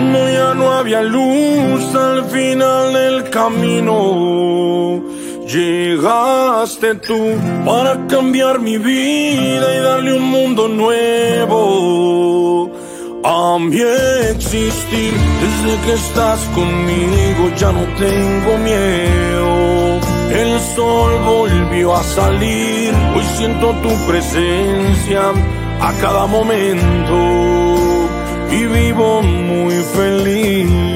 Cuando ya no había luz al final del camino, llegaste tú para cambiar mi vida y darle un mundo nuevo. A mi existir, desde que estás conmigo ya no tengo miedo. El sol volvió a salir, hoy siento tu presencia a cada momento y vivo muy feliz.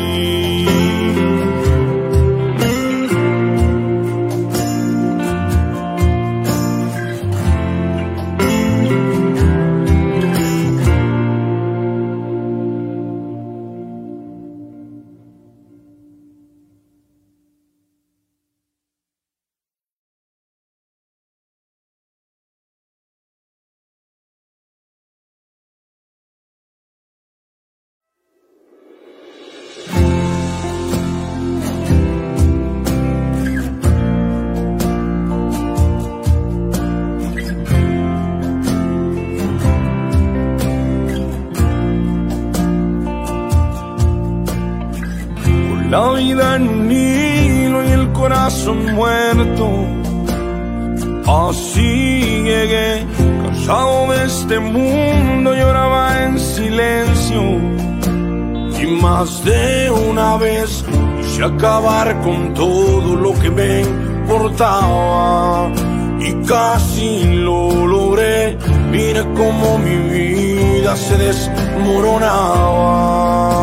Con todo lo que me importaba. Y casi lo logré, mira cómo mi vida se desmoronaba.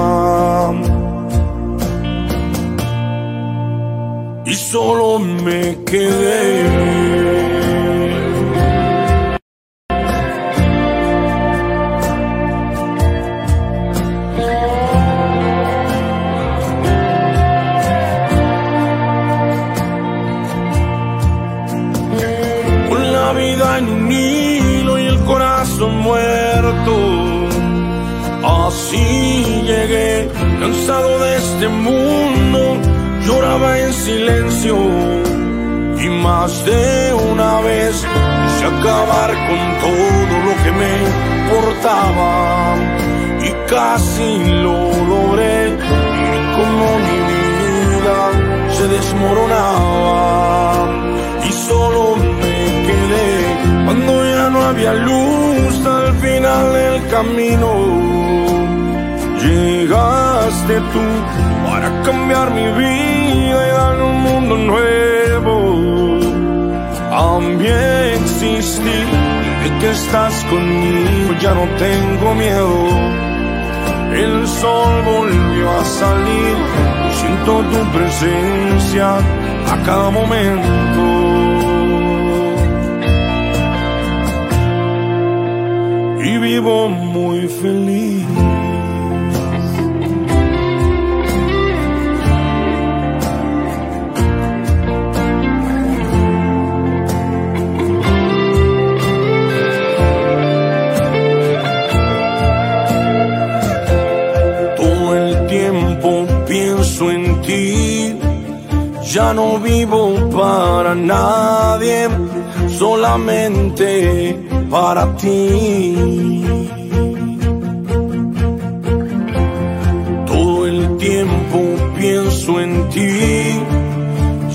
y solo me quedé. Lloraba en silencio y más de una vez quise acabar con todo lo que me importaba y casi lo logré y como mi vida se desmoronaba y solo me quedé cuando ya no había luz al final del camino. Llegaste tú para cambiar mi vida y darle un mundo nuevo. Mi existir, de que estás conmigo ya no tengo miedo. El sol volvió a salir, siento tu presencia a cada momento. Y vivo muy feliz. Vivo para nadie, solamente para ti. Todo el tiempo pienso en ti,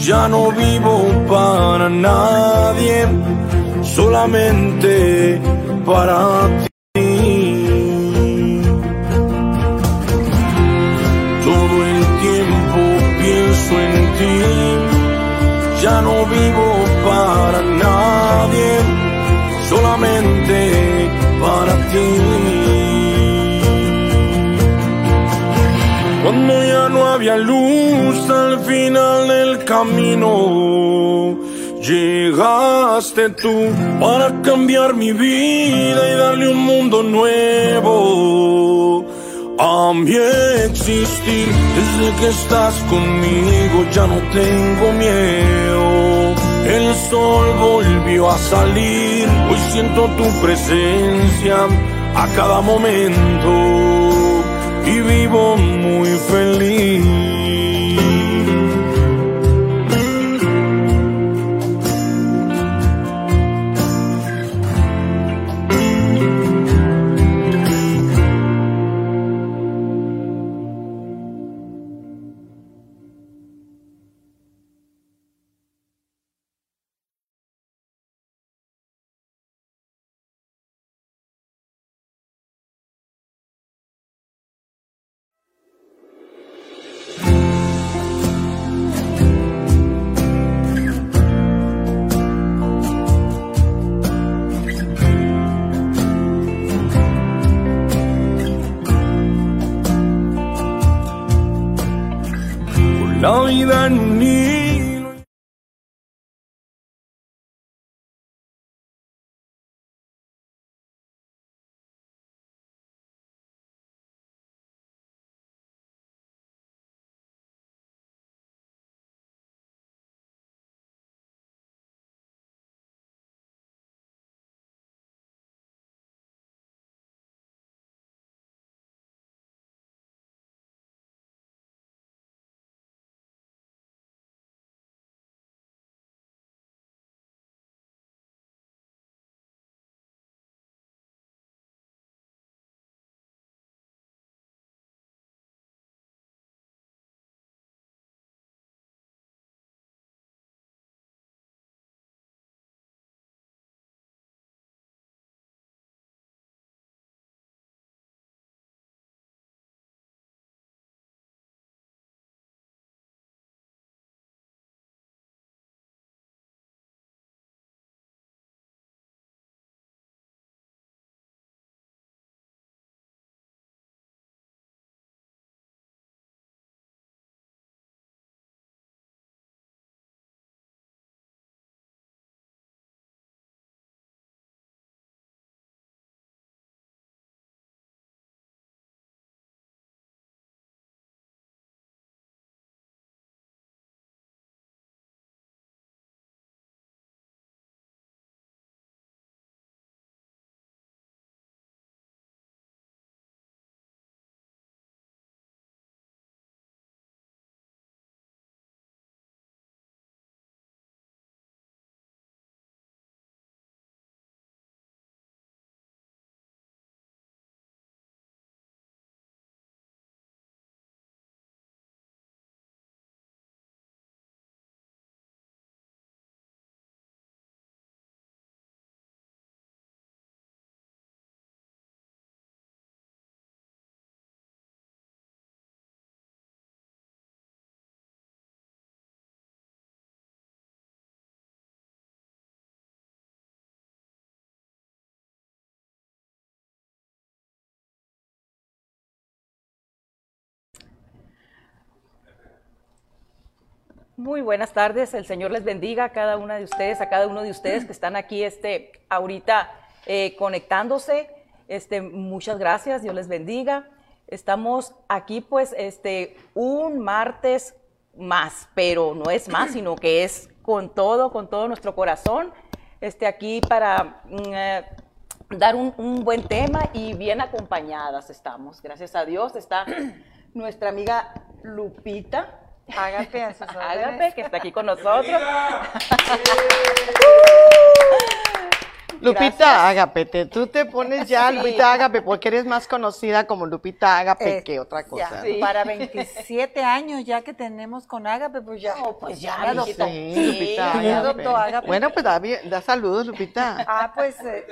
ya no vivo para nadie, solamente para ti. Había luz al final del camino, llegaste tú para cambiar mi vida y darle un mundo nuevo. A mi existir, desde que estás conmigo ya no tengo miedo. El sol volvió a salir, hoy siento tu presencia a cada momento y vivo muy feliz. Muy buenas tardes, el Señor les bendiga a cada una de ustedes, a cada uno de ustedes que están aquí este, ahorita eh, conectándose. Este, muchas gracias, Dios les bendiga. Estamos aquí pues este, un martes más, pero no es más, sino que es con todo, con todo nuestro corazón, este, aquí para mm, eh, dar un, un buen tema y bien acompañadas estamos. Gracias a Dios está nuestra amiga Lupita. Hágate a sus Ágape, que está aquí con nosotros. Lupita Ágape, te- tú te pones ya Lupita Ágape porque eres más conocida como Lupita Ágape Eh, que otra cosa. Ya, ¿no? Sí. Para 27 años ya que tenemos con Ágape, pues ya. No, pues ya, adoptó. Sí, Sí, Lupita ya Ágape. adoptó Ágape. Bueno, pues da saludos, Lupita. Ah, pues. eh,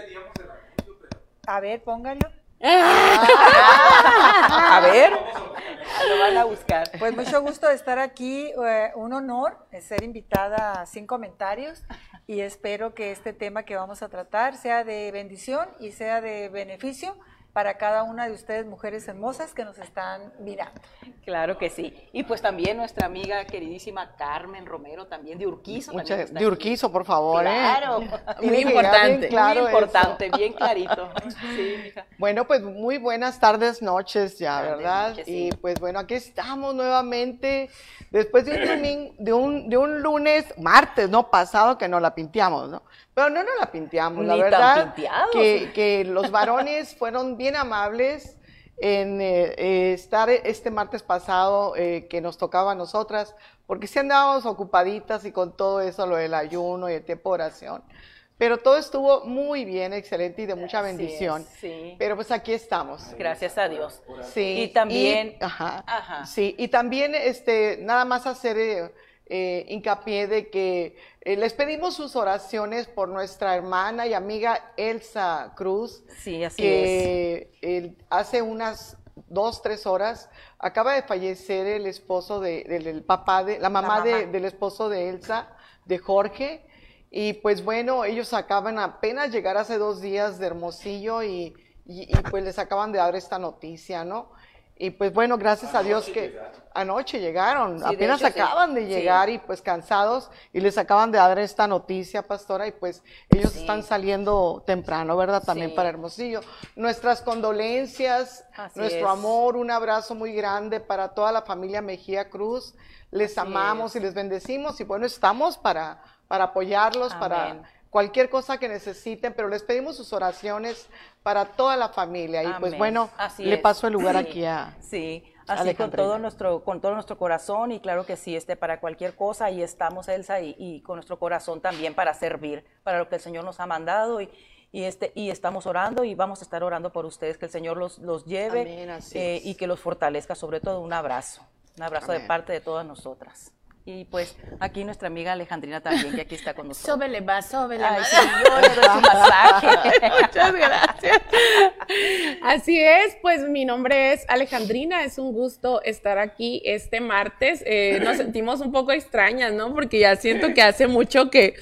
a ver, póngalo. A ver, lo van a buscar. Pues mucho gusto de estar aquí, eh, un honor ser invitada a Sin Comentarios y espero que este tema que vamos a tratar sea de bendición y sea de beneficio para cada una de ustedes, mujeres hermosas que nos están mirando. Claro que sí. Y pues también nuestra amiga queridísima Carmen Romero, también de Urquizo. también Mucha- está de aquí. Urquizo, por favor. ¿eh? Claro, Tiene muy quedar bien importante, claro muy eso. importante, bien clarito. Sí, mija. Bueno, pues muy buenas tardes, noches ya, Tardes, ¿verdad? noches, Y sí. pues bueno, aquí estamos nuevamente después de un domingo, de un, de un lunes, martes, no pasado que no la pinteamos, ¿no? Pero no nos la pinteamos, la Ni tan verdad. pinteados. Que, que los varones fueron bien amables en eh, eh, estar este martes pasado eh, que nos tocaba a nosotras, porque sí andábamos ocupaditas y con todo eso, lo del ayuno y el tiempo de oración. Pero todo estuvo muy bien, excelente y de mucha es, bendición. sí. Pero pues aquí estamos. Gracias a Dios. Sí. Y también, y- ajá, Ajá. Sí, y también este, nada más hacer eh, hincapié de que eh, les pedimos sus oraciones por nuestra hermana y amiga Elsa Cruz, sí, así es. que eh, hace unas dos, tres horas acaba de fallecer el esposo de, del el papá de, la mamá, de- mamá. del esposo de Elsa, de Jorge. Y pues bueno, ellos acaban apenas llegar hace dos días de Hermosillo y, y- y, pues les acaban de dar esta noticia, ¿no? Y pues bueno, gracias a Dios que anoche llegaron, Sí, de apenas hecho, sí. acaban de Sí. llegar y pues cansados y les acaban de dar esta noticia, pastora, y pues ellos Sí. están saliendo temprano, ¿verdad? También Sí. para Hermosillo. Nuestras condolencias, Así nuestro es. amor, un abrazo muy grande para toda la familia Mejía Cruz. Les Así amamos es. y les bendecimos y bueno, estamos para, para apoyarlos, Amén. para cualquier cosa que necesiten, pero les pedimos sus oraciones para toda la familia. Y pues bueno, Así le es. paso el lugar Sí, aquí a... Sí, así con todo nuestro, con todo nuestro corazón y claro que sí, este, para cualquier cosa, ahí estamos, Elsa, y, y con nuestro corazón también para servir, para lo que el Señor nos ha mandado y, y este, y estamos orando y vamos a estar orando por ustedes, que el Señor los, los lleve Amén, eh, y que los fortalezca, sobre todo un abrazo, un abrazo de parte de todas nosotras. Y pues aquí nuestra amiga Alejandrina también, que aquí está con nosotros. Sóbele más, sóbele Ay, más. sí, yo le doy su masaje. Muchas gracias. Así es, pues mi nombre es Alejandrina, es un gusto estar aquí este martes. Eh, nos sentimos un poco extrañas, ¿no? Porque ya siento que hace mucho que,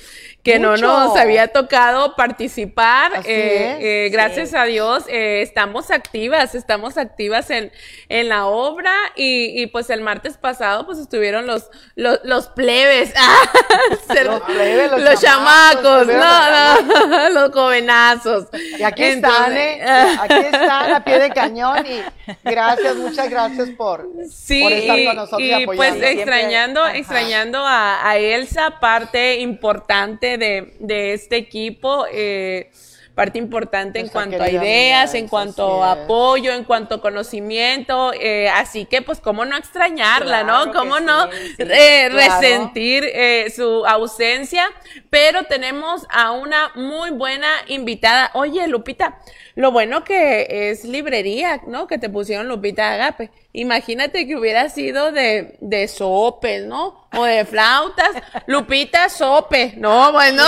que no nos había tocado participar. Así Eh, es, eh, gracias sí. a Dios eh, estamos activas, estamos activas en, en la obra y, y, pues el martes pasado pues estuvieron los, los, los plebes, Los plebes, los los chamacos, chamacos, estuvieron no, no, los jovenazos. Y aquí están, Entonces, ¿eh? Aquí están, a pie de cañón. Y gracias, muchas gracias por, Sí, por estar y, con nosotros y, y, pues Siempre- extrañando, ajá. extrañando a, a Elsa, parte importante de, de este equipo, eh, parte importante en cuanto a ideas, en cuanto a apoyo, en cuanto a conocimiento, eh, así que pues cómo no extrañarla, Claro ¿no? Cómo sí, no sí, eh, claro. resentir eh, su ausencia, pero tenemos a una muy buena invitada. Oye, Lupita, lo bueno que es librería, ¿no? Que te pusieron Lupita Agape. Imagínate que hubiera sido de, de sopes, ¿no? O de flautas. Lupita Sope, ¿no? Bueno.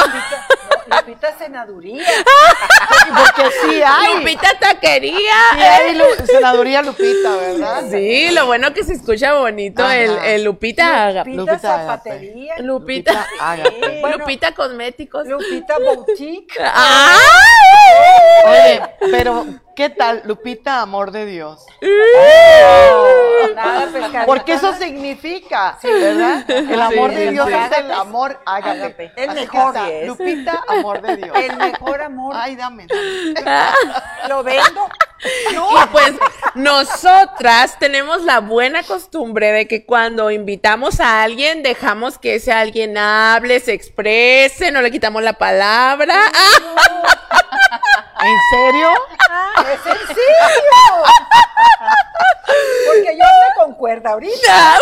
Lupita Senaduría. Porque sí hay. Lupita Taquería. Sí hay Lu- senaduría Lupita, ¿verdad? Sí, lo bueno que se escucha bonito Ajá. el, el Lupita Agape. Lupita Lupita Zapatería. Lupita, Lupita. Bueno, Lupita Cosméticos. Lupita Boutique. ¡Ah! Oye, pero ¿qué tal? Lupita, amor de Dios. Nada, pescadita. Porque eso significa, ¿verdad? El amor Sí, de Dios sí. es el amor ágape. El Así mejor. es. Lupita, amor de Dios. El mejor amor. Ay, dame. dame. Lo vendo. Y pues nosotras tenemos la buena costumbre de que cuando invitamos a alguien dejamos que ese alguien hable, se exprese, no le quitamos la palabra. ¿En serio? Es sencillo. Porque yo me concuerda ahorita.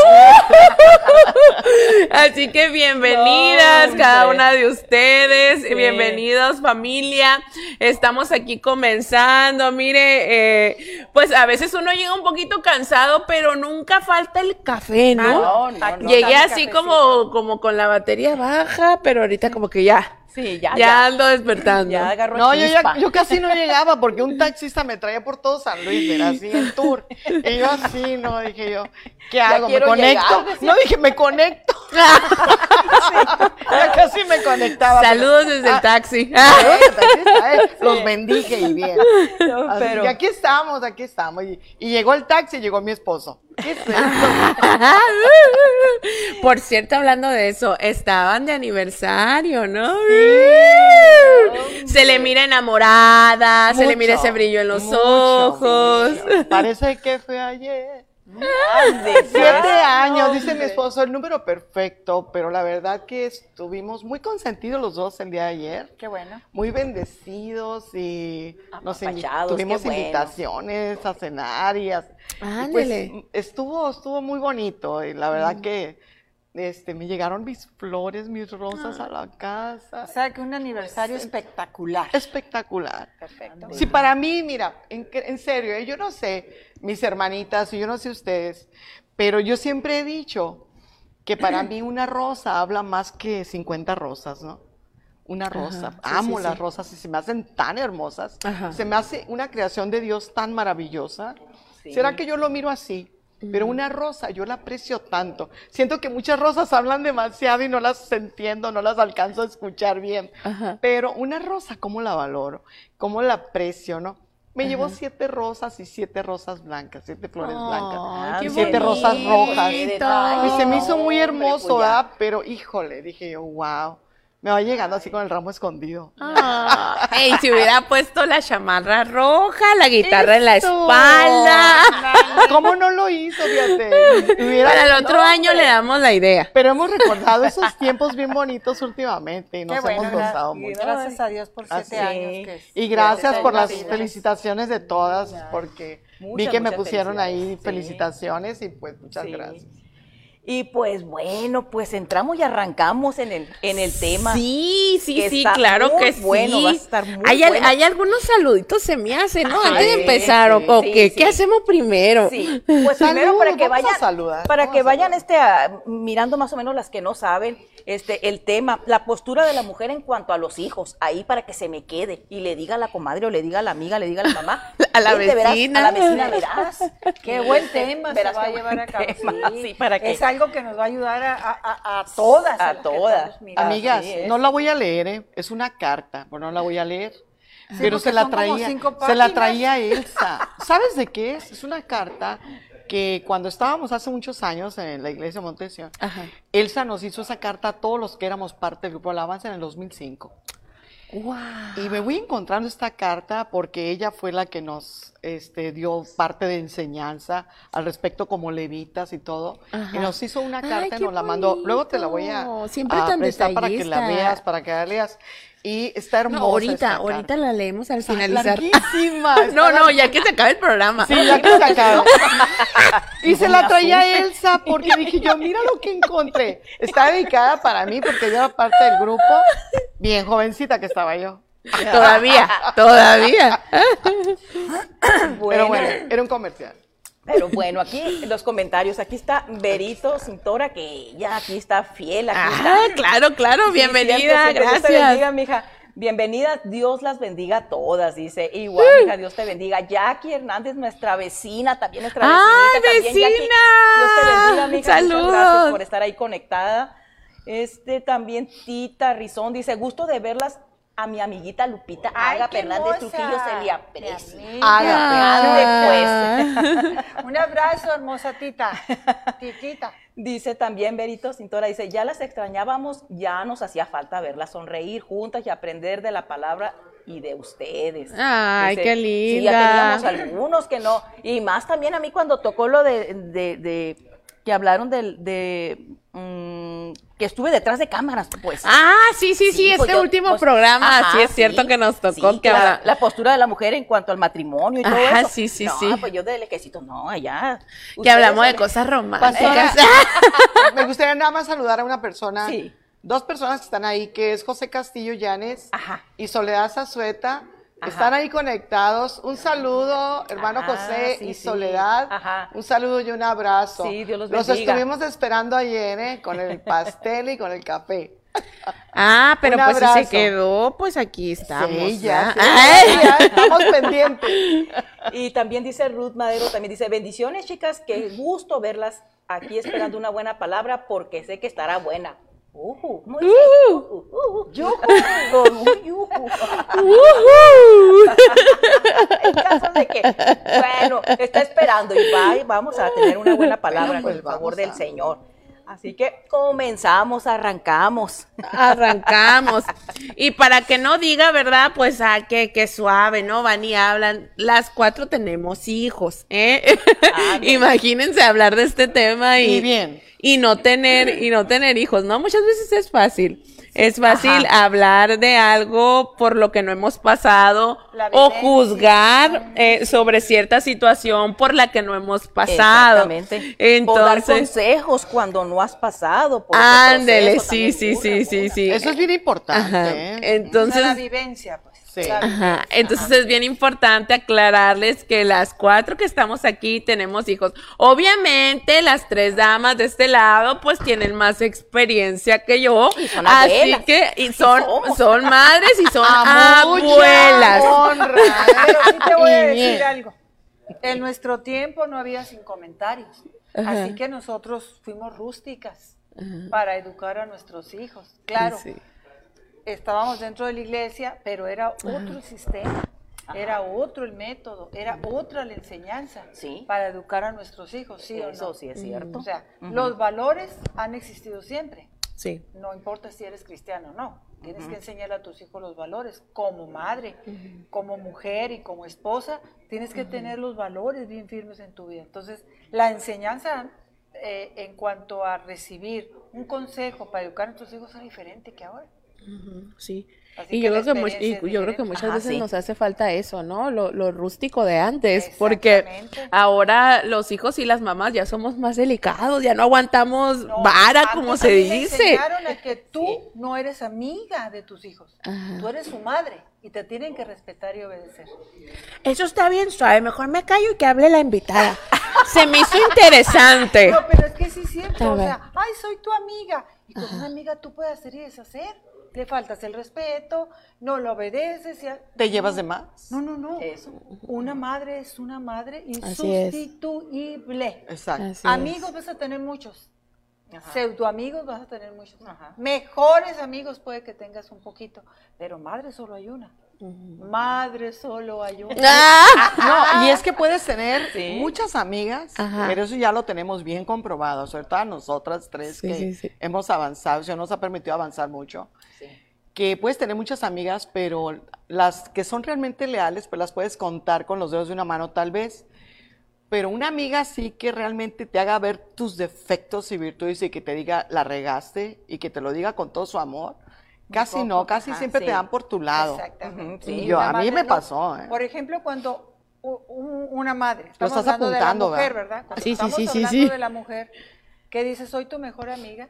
Así que bienvenidas No, cada una de ustedes, Sí. bienvenidos familia. Estamos aquí comenzando. Mire, eh, pues a veces uno llega un poquito cansado, pero nunca falta el café, ¿no? No. Llegué así cafecito. como, como con la batería baja, pero ahorita como que ya, Sí, ya, ya, ya. ando despertando. Ya agarró No, yo, ya, yo casi no llegaba porque un taxista me traía por todo San Luis, mira, así en tour. Y yo así, no, dije yo, ¿qué hago? ¿Me conecto? llegar, no, dije, me conecto. ya casi me conectaba. Saludos desde el Ah, taxi. taxista, eh, Los bendije y bien. No, Así pero- que aquí estamos, aquí estamos. Y, y llegó el taxi y llegó mi esposo. ¿Qué es esto? Por cierto, hablando de eso, estaban de aniversario, ¿no? Se le mira enamorada, se le mira ese brillo en los mucho, ojos. Parece que fue ayer. Siete años, dice mi esposo, el número perfecto, pero la verdad que estuvimos muy consentidos los dos el día de ayer. Qué bueno. Muy bendecidos y nos invi- tuvimos bueno. invitaciones a cenar y, a- y pues estuvo, estuvo muy bonito y la verdad que este, me llegaron mis flores, mis rosas a la casa. O sea, que un aniversario espectacular. Espectacular. Perfecto. Sí, para mí, mira, en, en serio, eh, yo no sé, mis hermanitas, yo no sé ustedes, pero yo siempre he dicho que para mí una rosa habla más que 50 rosas, ¿no? Una rosa. sí, Amo sí, las sí. rosas y se me hacen tan hermosas. Ajá. Se me hace una creación de Dios tan maravillosa. ¿Será que yo lo miro así? Pero una rosa, yo la aprecio tanto. Siento que muchas rosas hablan demasiado y no las entiendo, no las alcanzo a escuchar bien. Ajá. Pero una rosa, ¿cómo la valoro? ¿Cómo la aprecio, no? Me llevó siete rosas y siete rosas blancas, siete flores Ay, blancas. siete rosas rojas. Y se me hizo muy hermoso, pues ya. ¿verdad? Pero híjole, dije yo, wow. Me va llegando así con el ramo escondido. Ah, ey, si hubiera puesto la chamarra roja, la guitarra en la espalda. ¿Cómo no lo hizo, fíjate? Hubiera- Para el otro No, año le damos la idea. Pero hemos recordado esos tiempos bien bonitos últimamente y nos Qué bueno, hemos gozado mucho. gracias a Dios por siete Así. años. Que Y gracias por las felicitaciones de todas, porque vi que me pusieron ahí sí. felicitaciones y pues muchas Sí. gracias. Y pues bueno, pues entramos y arrancamos en el, en el tema. Sí, sí, que sí, está claro muy que sí. bueno, va a estar muy hay, bueno. hay algunos saluditos se me hacen, ¿no? Antes de sí, empezar, ¿o- sí, ¿o sí, qué? sí. ¿Qué hacemos primero? Sí, pues primero para que vamos a vayan, saludar, para que vayan este a- mirando más o menos las que no saben, este el tema, la postura de la mujer en cuanto a los hijos, ahí para que se me quede y le diga a la comadre o le diga a la amiga, le diga a la mamá, A la "Vente, verás, vecina". a la vecina verás. Qué buen tema Verás se va a llevar a cabo. tema, sí. sí, para que- Es algo que nos va a ayudar a, a- todas. A todas. Amigas, no la voy a leer, ¿eh? es una carta, pero no la voy a leer. pero se la traía, cinco se la traía Elsa. ¿Sabes de qué es? Es una carta que cuando estábamos hace muchos años en la iglesia de Montesión, Ajá. Elsa nos hizo esa carta a todos los que éramos parte del grupo Alabanza en el 2005. Wow. Y me voy encontrando esta carta porque ella fue la que nos este, dio parte de enseñanza al respecto como levitas y todo. Ajá. Y nos hizo una Ay, carta y nos la mandó. Luego te la voy a. Siempre a tan prestar para que la veas, para que la leas. Y está hermosa. No, ahorita, ahorita la leemos al Está finalizar. larguísima, No, no, ya que se acabe el programa. Sí, ya que se acaba. y se la traía Elsa porque dije yo, mira lo que encontré. Está dedicada para mí porque yo era parte del grupo, bien jovencita que estaba yo. Todavía, todavía. Pero bueno, era un comercial. Pero bueno, aquí los comentarios, aquí está Berito Cintora, que ya aquí está fiel, aquí Ah, está. claro, claro, Sí, bienvenida, cierto, sí, que Dios te gracias. bendiga, mija. Bienvenida, Dios las bendiga a todas, dice. Igual, mija, Dios te bendiga. Jackie Hernández, nuestra vecina, también nuestra ¡Ay, vecinita. también, Jackie. vecina! Dios te bendiga, mija. Muchas Saludos. gracias por estar ahí conectada. Este también Tita Rizón dice, gusto de verlas a mi amiguita Lupita Ay, Aga qué Fernández. Trujillo se le aprecia. Haga, pues. Un abrazo, hermosa tita. Titita. Dice también Berito Cintora, dice, ya las extrañábamos, ya nos hacía falta verlas sonreír juntas y aprender de la palabra y de ustedes. Ay, qué Sí, ya linda. teníamos algunos que no. Y más también a mí cuando tocó lo de, de, de- que hablaron del- de, mm, que estuve detrás de cámaras, pues. Ah, sí, sí, sí, pues este yo- último pues, programa, ajá, sí es cierto que nos tocó sí, que la, la postura de la mujer en cuanto al matrimonio y todo Ajá, eso. sí, sí, no, sí. pues yo del lejecito, no, allá. que hablamos de cosas románticas. me gustaría nada más saludar a una persona, Sí. dos personas que están ahí, que es José Castillo Llanes Ajá. y Soledad Zazueta. Ajá. Están ahí conectados. Un saludo, hermano Ah, José sí, y sí. Soledad. Ajá. Un saludo y un abrazo. Sí, Dios los Los bendiga. estuvimos esperando ayer, ¿eh? Con el pastel y con el café. Ah, pero Un pues si se quedó, pues aquí estamos. sí, ya, ya estamos pendientes. Y también dice Ruth Madero, también dice, bendiciones chicas, qué gusto verlas aquí esperando una buena palabra porque sé que estará buena. Ujú, ¿cómo dice? Ujú, ujú, yujú, ujú, yujú. En caso de que, bueno, está esperando y va, y vamos a tener una buena palabra Bueno, pues con el favor del a- Señor. Así que comenzamos, arrancamos. Arrancamos. Y para que no diga, ¿verdad? Pues, ah, que, que suave, ¿no? Van y hablan. Las cuatro tenemos hijos, ¿eh? Imagínense hablar de este tema y, Y bien. y no tener, y no tener hijos, ¿no? Muchas veces es fácil. Es fácil Ajá. hablar de algo por lo que no hemos pasado o juzgar eh, sobre cierta situación por la que no hemos pasado. Exactamente. o dar Entonces, consejos cuando no has pasado. ándele, proceso, sí, sí, sí, sí, sí. Eso es bien importante. Ajá. ¿eh? Entonces, la vivencia, pues. Sí. Ajá, entonces es bien importante aclararles que las cuatro que estamos aquí tenemos hijos. Obviamente las tres damas de este lado pues tienen más experiencia que yo, Y son así abuelas. que y son son madres y son abuelas. honra, Pero sí te voy a decir bien. algo. En nuestro tiempo no había sin comentarios. Ajá. Así que nosotros fuimos rústicas para educar a nuestros hijos. Claro, Sí. Estábamos dentro de la iglesia, pero era otro sistema. era otro el método, era otra la enseñanza Sí. para educar a nuestros hijos, ¿sí o Eso no? sí es cierto. O sea, los valores han existido siempre. Sí. No importa si eres cristiano o no. Tienes que enseñar a tus hijos los valores. Como madre, como mujer y como esposa, tienes que tener los valores bien firmes en tu vida. Entonces, la enseñanza eh, en cuanto a recibir un consejo para educar a nuestros hijos es diferente que ahora. Sí. Así Y yo creo que, y yo creo que muchas Ajá, veces sí. nos hace falta eso, ¿no? Lo, lo rústico de antes, porque ahora los hijos y las mamás ya somos más delicados, ya no aguantamos No, vara, como a se dice. enseñaron a que tú no eres amiga de tus hijos. Ajá. Tú eres su madre y te tienen que respetar y obedecer. Eso está bien suave, mejor me callo y que hable la invitada. Se me hizo interesante. No, pero es que sí es cierto. O sea, ay, soy tu amiga. Y con una amiga tú puedes hacer y deshacer. Le faltas el respeto, no lo obedeces. ya- ¿Te llevas de más? No, no, no. Eso. Una madre es una madre insustituible. Exacto. Así es. Amigos vas a tener muchos. Ajá. Pseudo amigos vas a tener muchos. Ajá. Mejores amigos puede que tengas un poquito, pero madre solo hay una. Madre solo hay una. Ah. No, y es que puedes tener Sí. muchas amigas, Ajá. pero eso ya lo tenemos bien comprobado, sobre todo a nosotras tres Sí, que sí, sí. hemos avanzado, eso nos ha permitido avanzar mucho. Que puedes tener muchas amigas, pero las que son realmente leales, pues las puedes contar con los dedos de una mano tal vez. Pero una amiga sí que realmente te haga ver tus defectos y virtudes y que te diga la regaste y que te lo diga con todo su amor. Casi poco, no, casi ajá, siempre sí. te dan por tu lado. Exactamente. Sí. Yo, a mí me no. pasó, ¿eh? Por ejemplo, cuando una madre, estamos estás hablando apuntando, de la mujer, ¿verdad? ¿verdad? Cuando Sí, sí, estamos sí, sí, hablando sí. de la mujer que dice, soy tu mejor amiga.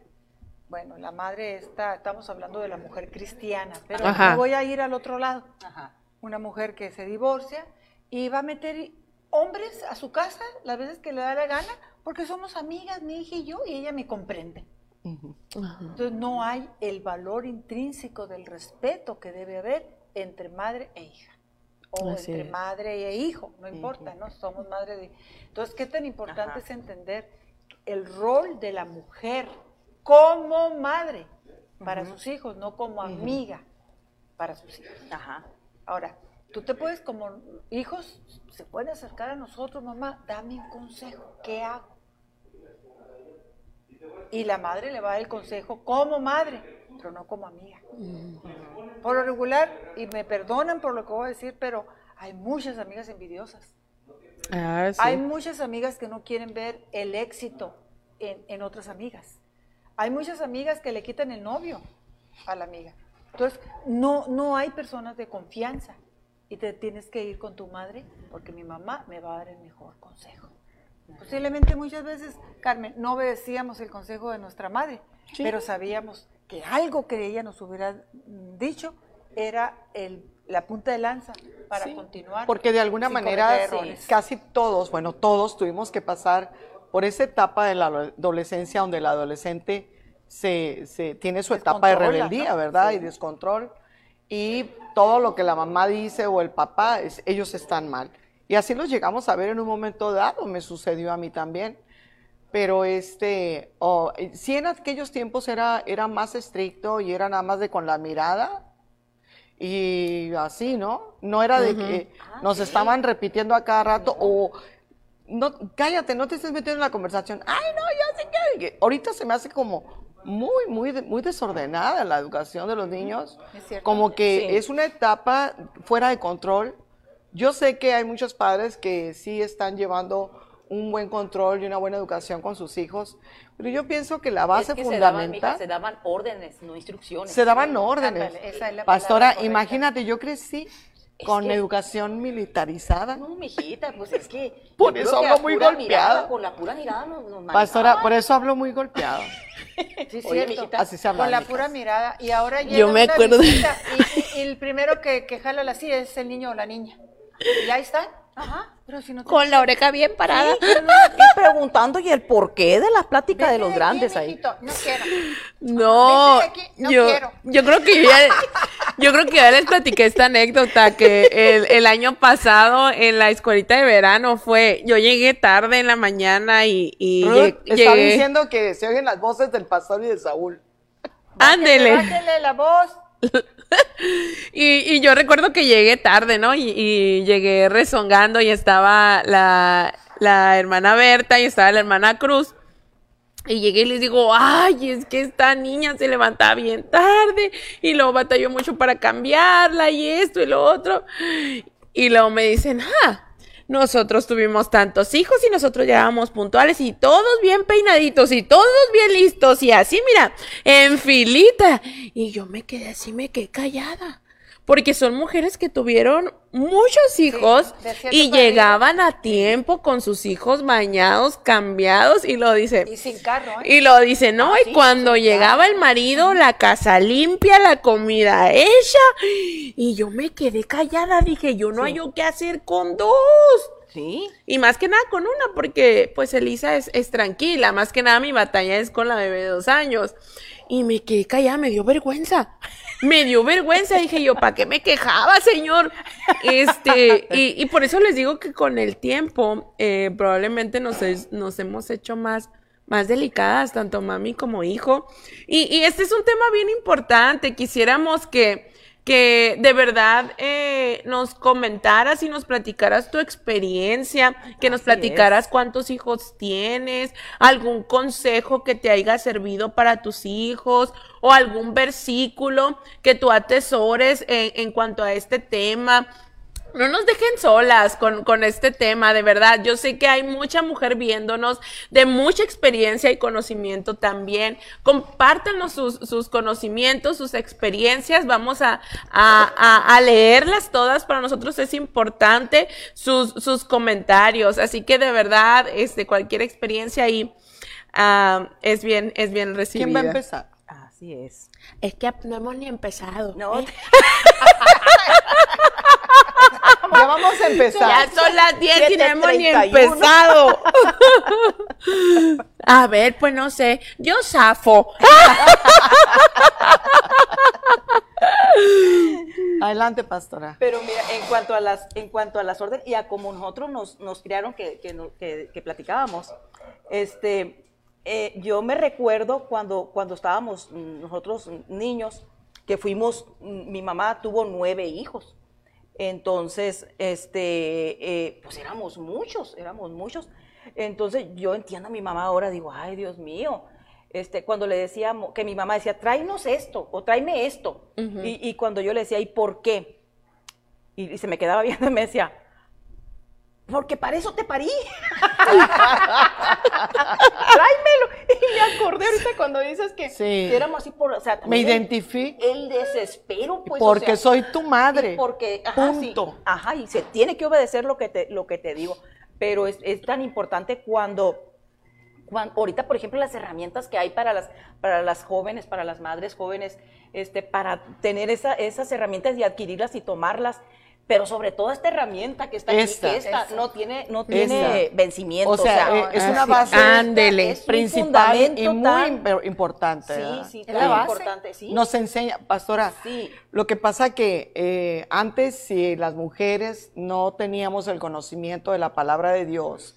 Bueno, la madre está, estamos hablando de la mujer cristiana, pero me voy a ir al otro lado. Ajá. Una mujer que se divorcia y va a meter hombres a su casa las veces que le da la gana, porque somos amigas, mi hija y yo, y ella me comprende. Ujú. Entonces no hay el valor intrínseco del respeto que debe haber entre madre e hija. O Así entre es. madre e hijo, no importa, ¿no? Somos madre de... Entonces, ¿qué tan importante Ajá. es entender el rol de la mujer como madre para sus hijos, no como amiga para sus hijos? Ajá. Ahora, tú te puedes, como hijos, se pueden acercar a nosotros, mamá, dame un consejo, ¿qué hago? Y la madre le va a dar el consejo como madre, pero no como amiga. Por lo regular, y me perdonan por lo que voy a decir, pero hay muchas amigas envidiosas. Ah, sí. Hay muchas amigas que no quieren ver el éxito en, en otras amigas. Hay muchas amigas que le quitan el novio a la amiga. Entonces, no, no hay personas de confianza. Y te tienes que ir con tu madre porque mi mamá me va a dar el mejor consejo. Posiblemente muchas veces, Carmen, no obedecíamos el consejo de nuestra madre, pero sabíamos que algo que ella nos hubiera dicho era el, la punta de lanza para Sí, continuar. Porque de alguna manera casi todos, bueno, todos tuvimos que pasar por esa etapa de la adolescencia donde el adolescente se, se- tiene su etapa de rebeldía. ¿verdad? Y descontrol. Y todo lo que la mamá dice o el papá, es- ellos están mal. Y así los llegamos a ver en un momento dado, me sucedió a mí también. Pero este, oh, sí en aquellos tiempos era, era más estricto y era nada más de con la mirada y así, ¿no? No era de que nos estaban repitiendo a cada rato o no, cállate, no te estés metiendo en la conversación. Ay, no, yo sé que, ahorita se me hace como muy, muy, muy desordenada la educación de los niños. Es. Como que Sí. es una etapa fuera de control. Yo sé que hay muchos padres que sí están llevando un buen control y una buena educación con sus hijos, pero yo pienso que la base es que se daban, mija, fundamental se daban órdenes, no instrucciones. se daban órdenes. Ándale, esa es la Pastora, imagínate, yo crecí con que- educación militarizada. No, mijita, pues es que. Por eso hablo muy golpeada. por la pura mirada nos, nos Pastora, por eso hablo muy golpeado. Sí, es Oye, mijita, Así se habla. Con la pura mirada. Y ahora llega Yo me una acuerdo de- visita y, y- y el primero que, que jala la silla es el niño o la niña. Y ahí están. Ajá. Pero si no te- Con la oreja bien parada. Y preguntando y el porqué de las pláticas de los aquí, grandes ahí. mijito, No quiero. No, Vete de aquí, no yo, quiero. yo creo que ya, yo creo que ya les platiqué esta anécdota que el, el año pasado en la escuelita de verano fue, yo llegué tarde en la mañana y, y Ruth, lle- está llegué, diciendo que se oyen las voces del pastor y de Saúl. ándele, Bájale la voz. y, y yo recuerdo que llegué tarde, ¿no? Y, llegué rezongando y estaba la, la hermana Berta y estaba la hermana Cruz. Y llegué y les digo, ay, es que esta niña se levantaba bien tarde y luego batalló mucho para cambiarla y esto y lo otro. Y luego me dicen, ah, nosotros tuvimos tantos hijos y nosotros llegábamos puntuales y todos bien peinaditos y todos bien listos y así, mira, en filita. Y yo me quedé así, me quedé callada. Porque son mujeres que tuvieron muchos hijos y llegaban a tiempo con sus hijos bañados, cambiados y lo dice. Y sin carro, ¿eh? Y lo dice, no, Ah, y sí, cuando sí, llegaba el marido, la casa limpia, la comida hecha, y yo me quedé callada, dije, yo no hay yo qué hacer con dos. Sí. Y más que nada con una, porque pues Elisa es, es tranquila, más que nada mi batalla es con la bebé de dos años. Y me quedé callada, me dio vergüenza. Me dio vergüenza, dije yo, ¿para qué me quejaba, señor? Este, y, y por eso les digo que con el tiempo eh, probablemente nos, es- nos hemos hecho más, más delicadas, tanto mami como hijo. Y, y este es un tema bien importante. Quisiéramos que, que de verdad eh, nos comentaras y nos platicaras tu experiencia, que nos platicaras cuántos hijos tienes, algún consejo que te haya servido para tus hijos o algún versículo que tú atesores en, en cuanto a este tema. No nos dejen solas con, con este tema, de verdad. Yo sé que hay mucha mujer viéndonos de mucha experiencia y conocimiento también. Compártanos sus, sus conocimientos, sus experiencias. Vamos a, a, a- a leerlas todas. Para nosotros es importante sus, sus comentarios. Así que de verdad, este, cualquier experiencia ahí ah, es bien, es bien recibida. ¿Quién va a empezar? Así es. Es que no hemos ni empezado. No, ¿eh? Ya vamos a empezar. Ya son las 10 y no hemos ni 7:31. empezado. A ver, pues no sé. Yo zafo. Adelante, pastora. Pero mira, en cuanto a las, en cuanto a las órdenes y a como nosotros nos, nos criaron que, que, que- que platicábamos, este, eh, yo me recuerdo cuando, cuando estábamos nosotros niños, que fuimos, mi mamá tuvo nueve hijos. Entonces, este, eh, pues éramos muchos, éramos muchos. Entonces yo entiendo a mi mamá ahora, digo, ay Dios mío, este, cuando le decíamos, que mi mamá decía, tráenos esto o tráeme esto. y, y cuando yo le decía, ¿y por qué? Y, y se me quedaba viendo y me decía, porque para eso te parí. Tráemelo. Y me acordé ahorita cuando dices que, Sí. que éramos así por, o sea, Me el- identifico El desespero, pues. o porque sea, soy tu madre. porque, ajá, sí, Punto. ajá, y se tiene que obedecer lo que te, lo que te digo. Pero es, es tan importante cuando, cuan- ahorita, por ejemplo, las herramientas que hay para las, para las jóvenes, para las madres jóvenes, este, para tener esa- esas herramientas y adquirirlas y tomarlas. Pero sobre todo esta herramienta que está aquí, Esta. que esta Esa. no tiene, no tiene Esta. vencimiento. O sea, eh, es una base ándele. es un principal y muy tan- imp- importante. Sí, ¿verdad? sí, Es la base. importante, sí. Nos enseña, pastora, Sí. lo que pasa que eh, antes si las mujeres no teníamos el conocimiento de la palabra de Dios,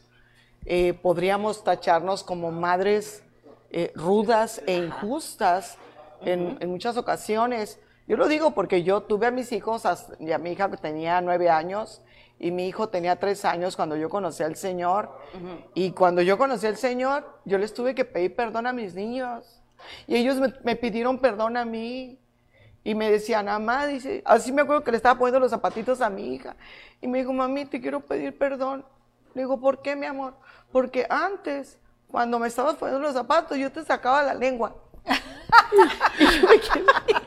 eh, podríamos tacharnos como madres eh, rudas e injustas en, en muchas ocasiones. Yo lo digo porque yo tuve a mis hijos, y a mi hija que tenía nueve años y mi hijo tenía tres años cuando yo conocí al Señor. Y cuando yo conocí al Señor, yo les tuve que pedir perdón a mis niños. Y ellos me, me pidieron perdón a mí. Y me decían, mamá, dice, así me acuerdo que le estaba poniendo los zapatitos a mi hija. Y me dijo, mami, te quiero pedir perdón. Le digo, ¿por qué, mi amor? Porque antes, cuando me estabas poniendo los zapatos, yo te sacaba la lengua. y, yo me quedé-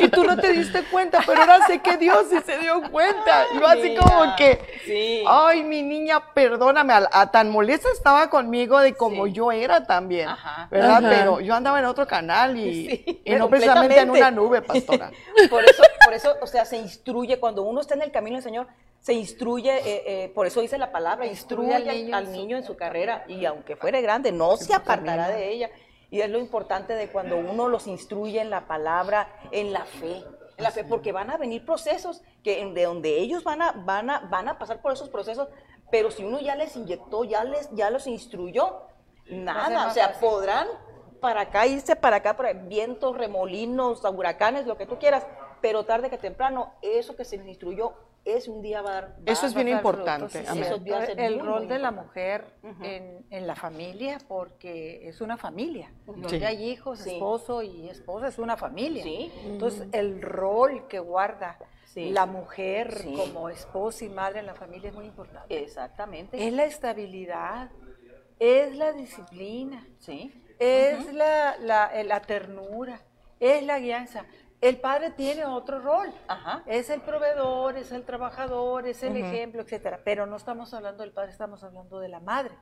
y tú no te diste cuenta, pero ahora sé que Dios sí se dio cuenta. Y yo así como que, sí. ay, mi niña, perdóname, a, a tan molesta estaba conmigo de como Sí. yo era también, Ajá. ¿verdad? Ajá. Pero yo andaba en otro canal y, Sí, y no precisamente en una nube, pastora. Por eso, por eso, o sea, se instruye, cuando uno está en el camino del Señor, se instruye, eh, eh, por eso dice la palabra, instruye al niño, al niño en su carrera, y aunque fuere grande, no se apartará de ella. Y es lo importante de cuando uno los instruye en la palabra, en la fe, en la fe, porque van a venir procesos que de donde ellos van a, van a, van a pasar por esos procesos, pero si uno ya les inyectó, ya les, ya los instruyó, nada, o sea, fácil. podrán para acá irse para acá, para vientos, remolinos, huracanes, lo que tú quieras, pero tarde que temprano, eso que se les instruyó, ese un día va a dar. va Eso es a bien importante, frutos, sí, amén. Eso va a ser el muy, rol muy de la mujer en, en la familia, porque es una familia. Donde Sí. hay hijos, Sí. esposo y esposa, es una familia. Sí. Entonces, el rol que guarda Sí. la mujer Sí. como esposa y madre en la familia es muy importante. Exactamente. Es la estabilidad, es la disciplina, Sí. es la, la, la ternura, es la guianza. El padre tiene otro rol. Ajá. Es el proveedor, es el trabajador, es el ejemplo, etcétera. Pero no estamos hablando del padre, estamos hablando de la madre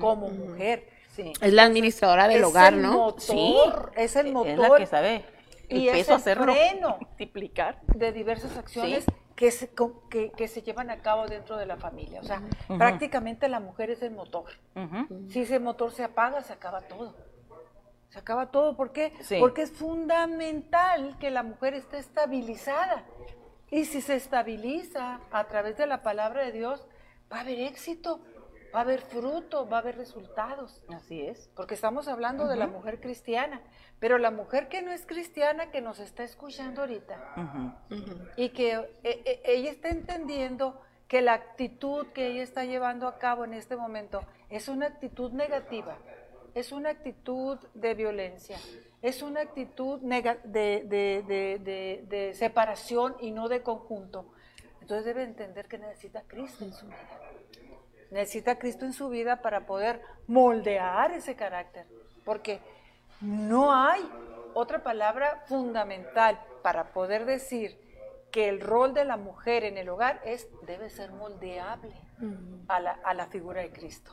como mujer. Sí. Es la administradora del es hogar, el ¿no? Motor, Sí. Es el motor Es la que sabe el y es peso el hacerlo. freno. Multiplicar. de diversas acciones Sí. que, se, co- que, que se llevan a cabo dentro de la familia. O sea, prácticamente la mujer es el motor. Si ese motor se apaga, se acaba todo. Se acaba todo. ¿Por qué? Sí. Porque es fundamental que la mujer esté estabilizada. Y si se estabiliza a través de la palabra de Dios, va a haber éxito, va a haber fruto, va a haber resultados. Así es. Porque estamos hablando de la mujer cristiana. Pero la mujer que no es cristiana, que nos está escuchando ahorita, y que eh, eh, ella está entendiendo que la actitud que ella está llevando a cabo en este momento es una actitud negativa, es una actitud de violencia, es una actitud de, de- de- de- de separación y no de conjunto. Entonces debe entender que necesita a Cristo en su vida. Necesita a Cristo en su vida para poder moldear ese carácter. Porque no hay otra palabra fundamental para poder decir que el rol de la mujer en el hogar es debe ser moldeable a la, a la figura de Cristo.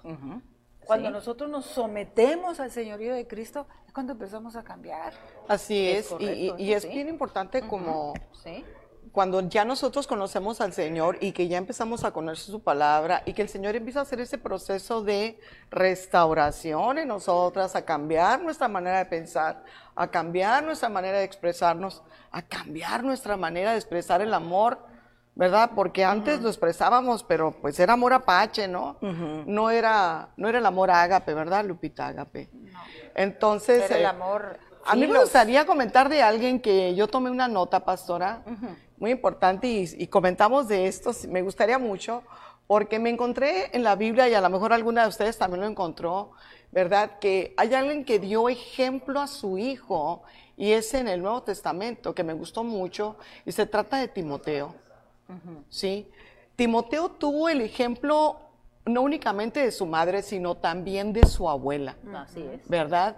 Cuando Sí. nosotros nos sometemos al señorío de Cristo es cuando empezamos a cambiar. Así Es es, y- y, correcto, y es sí. bien importante como Sí. cuando ya nosotros conocemos al Señor y que ya empezamos a conocer su palabra y que el Señor empieza a hacer ese proceso de restauración en nosotras, a cambiar nuestra manera de pensar, a cambiar nuestra manera de expresarnos, a cambiar nuestra manera de expresar el amor, ¿verdad? Porque antes lo expresábamos, pero pues era amor apache, ¿no? No era no era el amor ágape, ¿verdad, Lupita ágape? Entonces, Pero el eh, amor a mí me gustaría comentar de alguien que yo tomé una nota, pastora, muy importante, y, y comentamos de esto, me gustaría mucho, porque me encontré en la Biblia, y a lo mejor alguna de ustedes también lo encontró, ¿verdad? Que hay alguien que dio ejemplo a su hijo, y es en el Nuevo Testamento, que me gustó mucho, y se trata de Timoteo. ¿Sí? Timoteo tuvo el ejemplo no únicamente de su madre, sino también de su abuela. Así es. ¿verdad?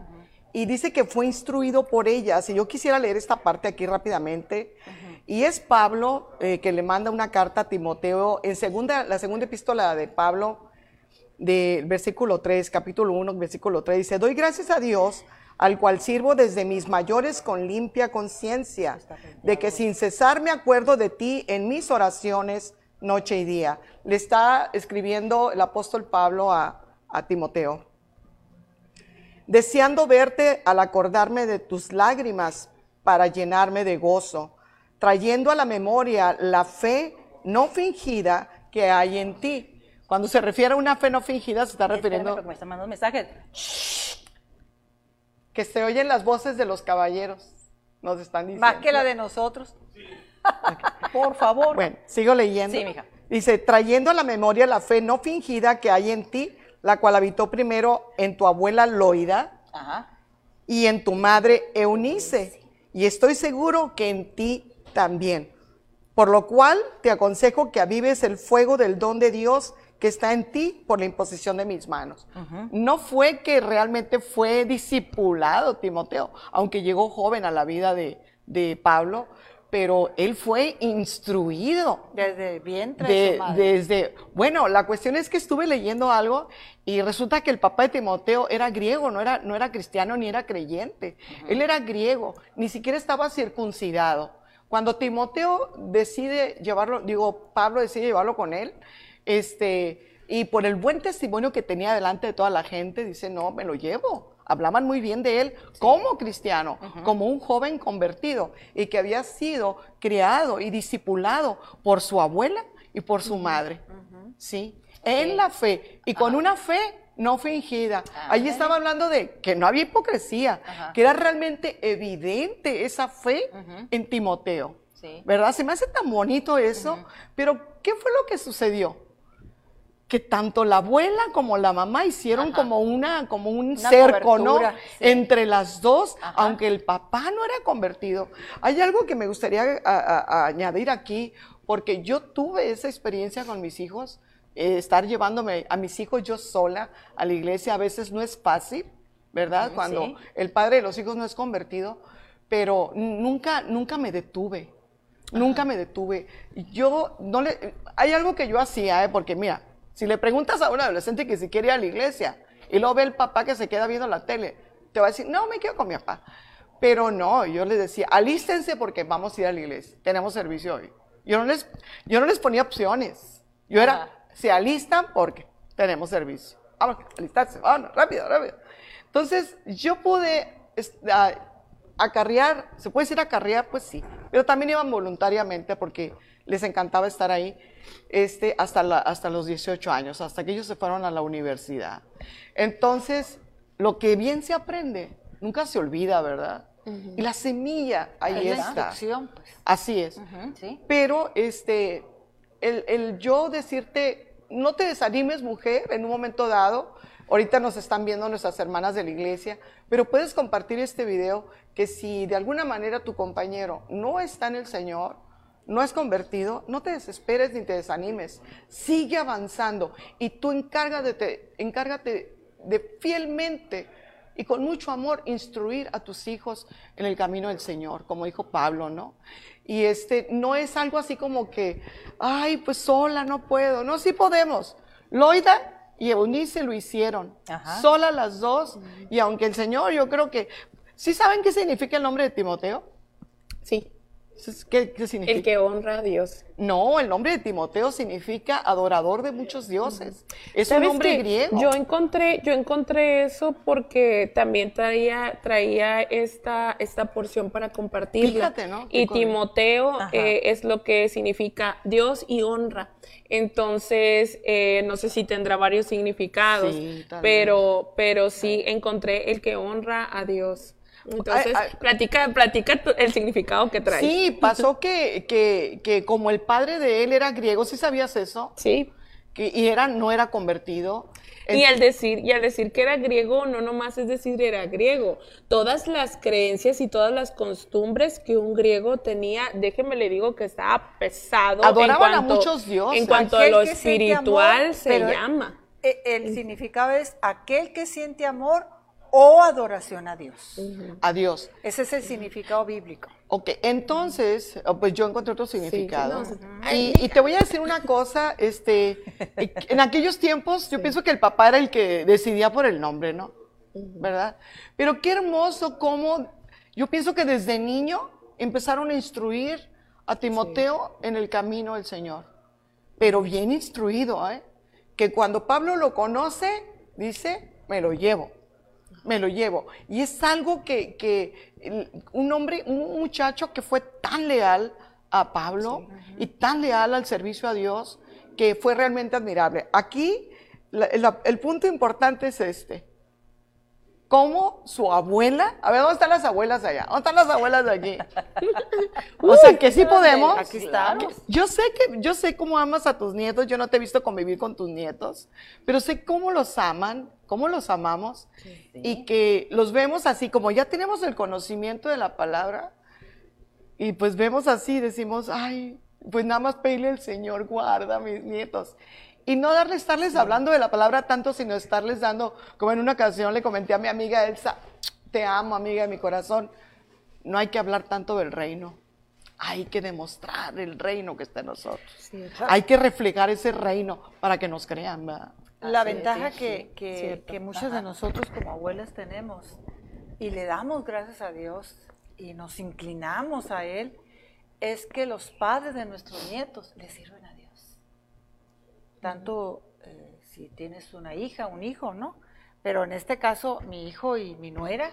Y dice que fue instruido por ellas. Y yo quisiera leer esta parte aquí rápidamente. Y es Pablo eh, que le manda una carta a Timoteo en segunda, la segunda epístola de Pablo, del versículo 3, capítulo 1, versículo 3. Dice, doy gracias a Dios al cual sirvo desde mis mayores con limpia conciencia, de que sin cesar me acuerdo de ti en mis oraciones noche y día. Le está escribiendo el apóstol Pablo a, a Timoteo deseando verte al acordarme de tus lágrimas para llenarme de gozo, trayendo a la memoria la fe no fingida que hay en ti. Cuando se refiere a una fe no fingida, se está Espérame, refiriendo porque me están mandando mensajes. Que se oyen las voces de los caballeros. Nos están diciendo. Más que la de nosotros. Por favor. Bueno, sigo leyendo. Sí, mija. Dice, trayendo a la memoria la fe no fingida que hay en ti, la cual habitó primero en tu abuela Loida, Ajá. y en tu madre Eunice, y estoy seguro que en ti también. Por lo cual te aconsejo que avives el fuego del don de Dios que está en ti por la imposición de mis manos. No fue que realmente fue discipulado Timoteo, aunque llegó joven a la vida de, de Pablo, pero él fue instruido Desde vientre de, de- su madre. desde, bueno, la cuestión es que estuve leyendo algo y resulta que el papá de Timoteo era griego, no era, no era cristiano ni era creyente. Él era griego, ni siquiera estaba circuncidado. Cuando Timoteo decide llevarlo, digo, Pablo decide llevarlo con él, este, y por el buen testimonio que tenía delante de toda la gente, dice, no, me lo llevo. Hablaban muy bien de él como cristiano, como un joven convertido y que había sido criado y discipulado por su abuela y por su madre. ¿Sí? En la fe y con una fe no fingida. Allí estaba hablando de que no había hipocresía, que era realmente evidente esa fe en Timoteo. Sí. ¿verdad? Se me hace tan bonito eso, pero ¿qué fue lo que sucedió? Que tanto la abuela como la mamá hicieron como una, como un Una cerco, ¿no? sí. Entre las dos, Ajá. aunque el papá no era convertido. Hay algo que me gustaría a- a- a añadir aquí, porque yo tuve esa experiencia con mis hijos, eh, estar llevándome a mis hijos yo sola a la iglesia a veces no es fácil, ¿verdad? Ujú, Cuando sí. el padre de los hijos no es convertido, pero nunca, nunca me detuve. Nunca me detuve. Yo no le. Hay algo que yo hacía, ¿eh? porque mira, si le preguntas a un adolescente que si quiere ir a la iglesia y luego ve el papá que se queda viendo la tele, te va a decir, no, me quedo con mi papá. Pero no, yo les decía, alístense porque vamos a ir a la iglesia. Tenemos servicio hoy. Yo no les, yo no les ponía opciones. Yo era, Ajá. se alistan porque tenemos servicio. Vamos, alistarse, vamos, rápido, rápido. Entonces, yo pude es- a- acarrear, ¿se puede decir acarrear? Pues sí, pero también iban voluntariamente porque les encantaba estar ahí este, hasta, la- hasta los 18 años, hasta que ellos se fueron a la universidad. Entonces, lo que bien se aprende, nunca se olvida, ¿verdad? Y la semilla, ahí Es la está. instrucción, pues. Así es. Sí. Pero este, el, el yo decirte, no te desanimes, mujer, en un momento dado. Ahorita nos están viendo nuestras hermanas de la iglesia, pero puedes compartir este video que si de alguna manera tu compañero no está en el Señor, no es convertido, no te desesperes ni te desanimes. Sigue avanzando y tú encárgate, encárgate de fielmente y con mucho amor instruir a tus hijos en el camino del Señor, como dijo Pablo, ¿no? Y este no es algo así como que, ay, pues sola no puedo. No, sí podemos. Loida y Eunice lo hicieron. Ajá. Sola las dos. Y aunque el Señor, yo creo que, ¿sí saben qué significa el nombre de Timoteo? Sí, ¿Qué, qué significa? el que honra a Dios. No, el nombre de Timoteo significa adorador de muchos dioses. Es un ¿Sabes nombre qué? griego. Yo encontré, yo encontré eso porque también traía, traía esta, esta porción para compartirla. Fíjate, ¿no? Y. Timoteo eh, es lo que significa Dios y honra. Entonces, eh, no sé si tendrá varios significados, Sí, pero, pero sí encontré el que honra a Dios. Entonces, Ay, ay. platica, platica tu- el significado que trae. Sí, pasó que, que, que como el padre de él era griego, ¿sí sabías eso? Sí. Que, y era, no era convertido. Y al decir, y al decir que era griego, no nomás es decir era griego. Todas las creencias y todas las costumbres que un griego tenía, déjeme le digo que estaba pesado. Adoraban en a muchos dioses. En cuanto a lo espiritual amor, se llama. e- El significado es aquel que siente amor o adoración a Dios. Adiós. Ese es el significado bíblico. Ok, entonces, oh, pues yo encontré otro significado. no, sí. y, y te voy a decir una cosa, este, en aquellos tiempos yo pienso que el papá era el que decidía por el nombre, ¿no? ¿Verdad? Pero qué hermoso cómo, yo pienso que desde niño empezaron a instruir a Timoteo en el camino del Señor. Pero bien instruido, ¿eh? Que cuando Pablo lo conoce, dice, me lo llevo me lo llevo. Y es algo que, que el- un hombre, un muchacho que fue tan leal a Pablo y tan leal al servicio a Dios, que fue realmente admirable. Aquí la- la- el punto importante es este. Cómo su abuela, a ver, ¿dónde están las abuelas allá? ¿Dónde están las abuelas de aquí? o sea, que sí podemos. Aquí estamos. Yo sé que, yo sé cómo amas a tus nietos, yo no te he visto convivir con tus nietos, pero sé cómo los aman, cómo los amamos, y que los vemos así, como ya tenemos el conocimiento de la palabra, y pues vemos así, decimos, ay, pues nada más pedirle al Señor, guarda a mis nietos. Y no darle, estarles hablando de la palabra tanto, sino estarles dando, como en una ocasión le comenté a mi amiga Elsa, te amo, amiga de mi corazón, no hay que hablar tanto del reino. Hay que demostrar el reino que está en nosotros. Hay que reflejar ese reino para que nos crean, ¿verdad? La es, ventaja que, sí, que- muchos Ajá. de nosotros como abuelas tenemos y le damos gracias a Dios y nos inclinamos a Él es que los padres de nuestros nietos le sirven a Dios. Tanto eh, si tienes una hija, un hijo, ¿no? Pero en este caso mi hijo y mi nuera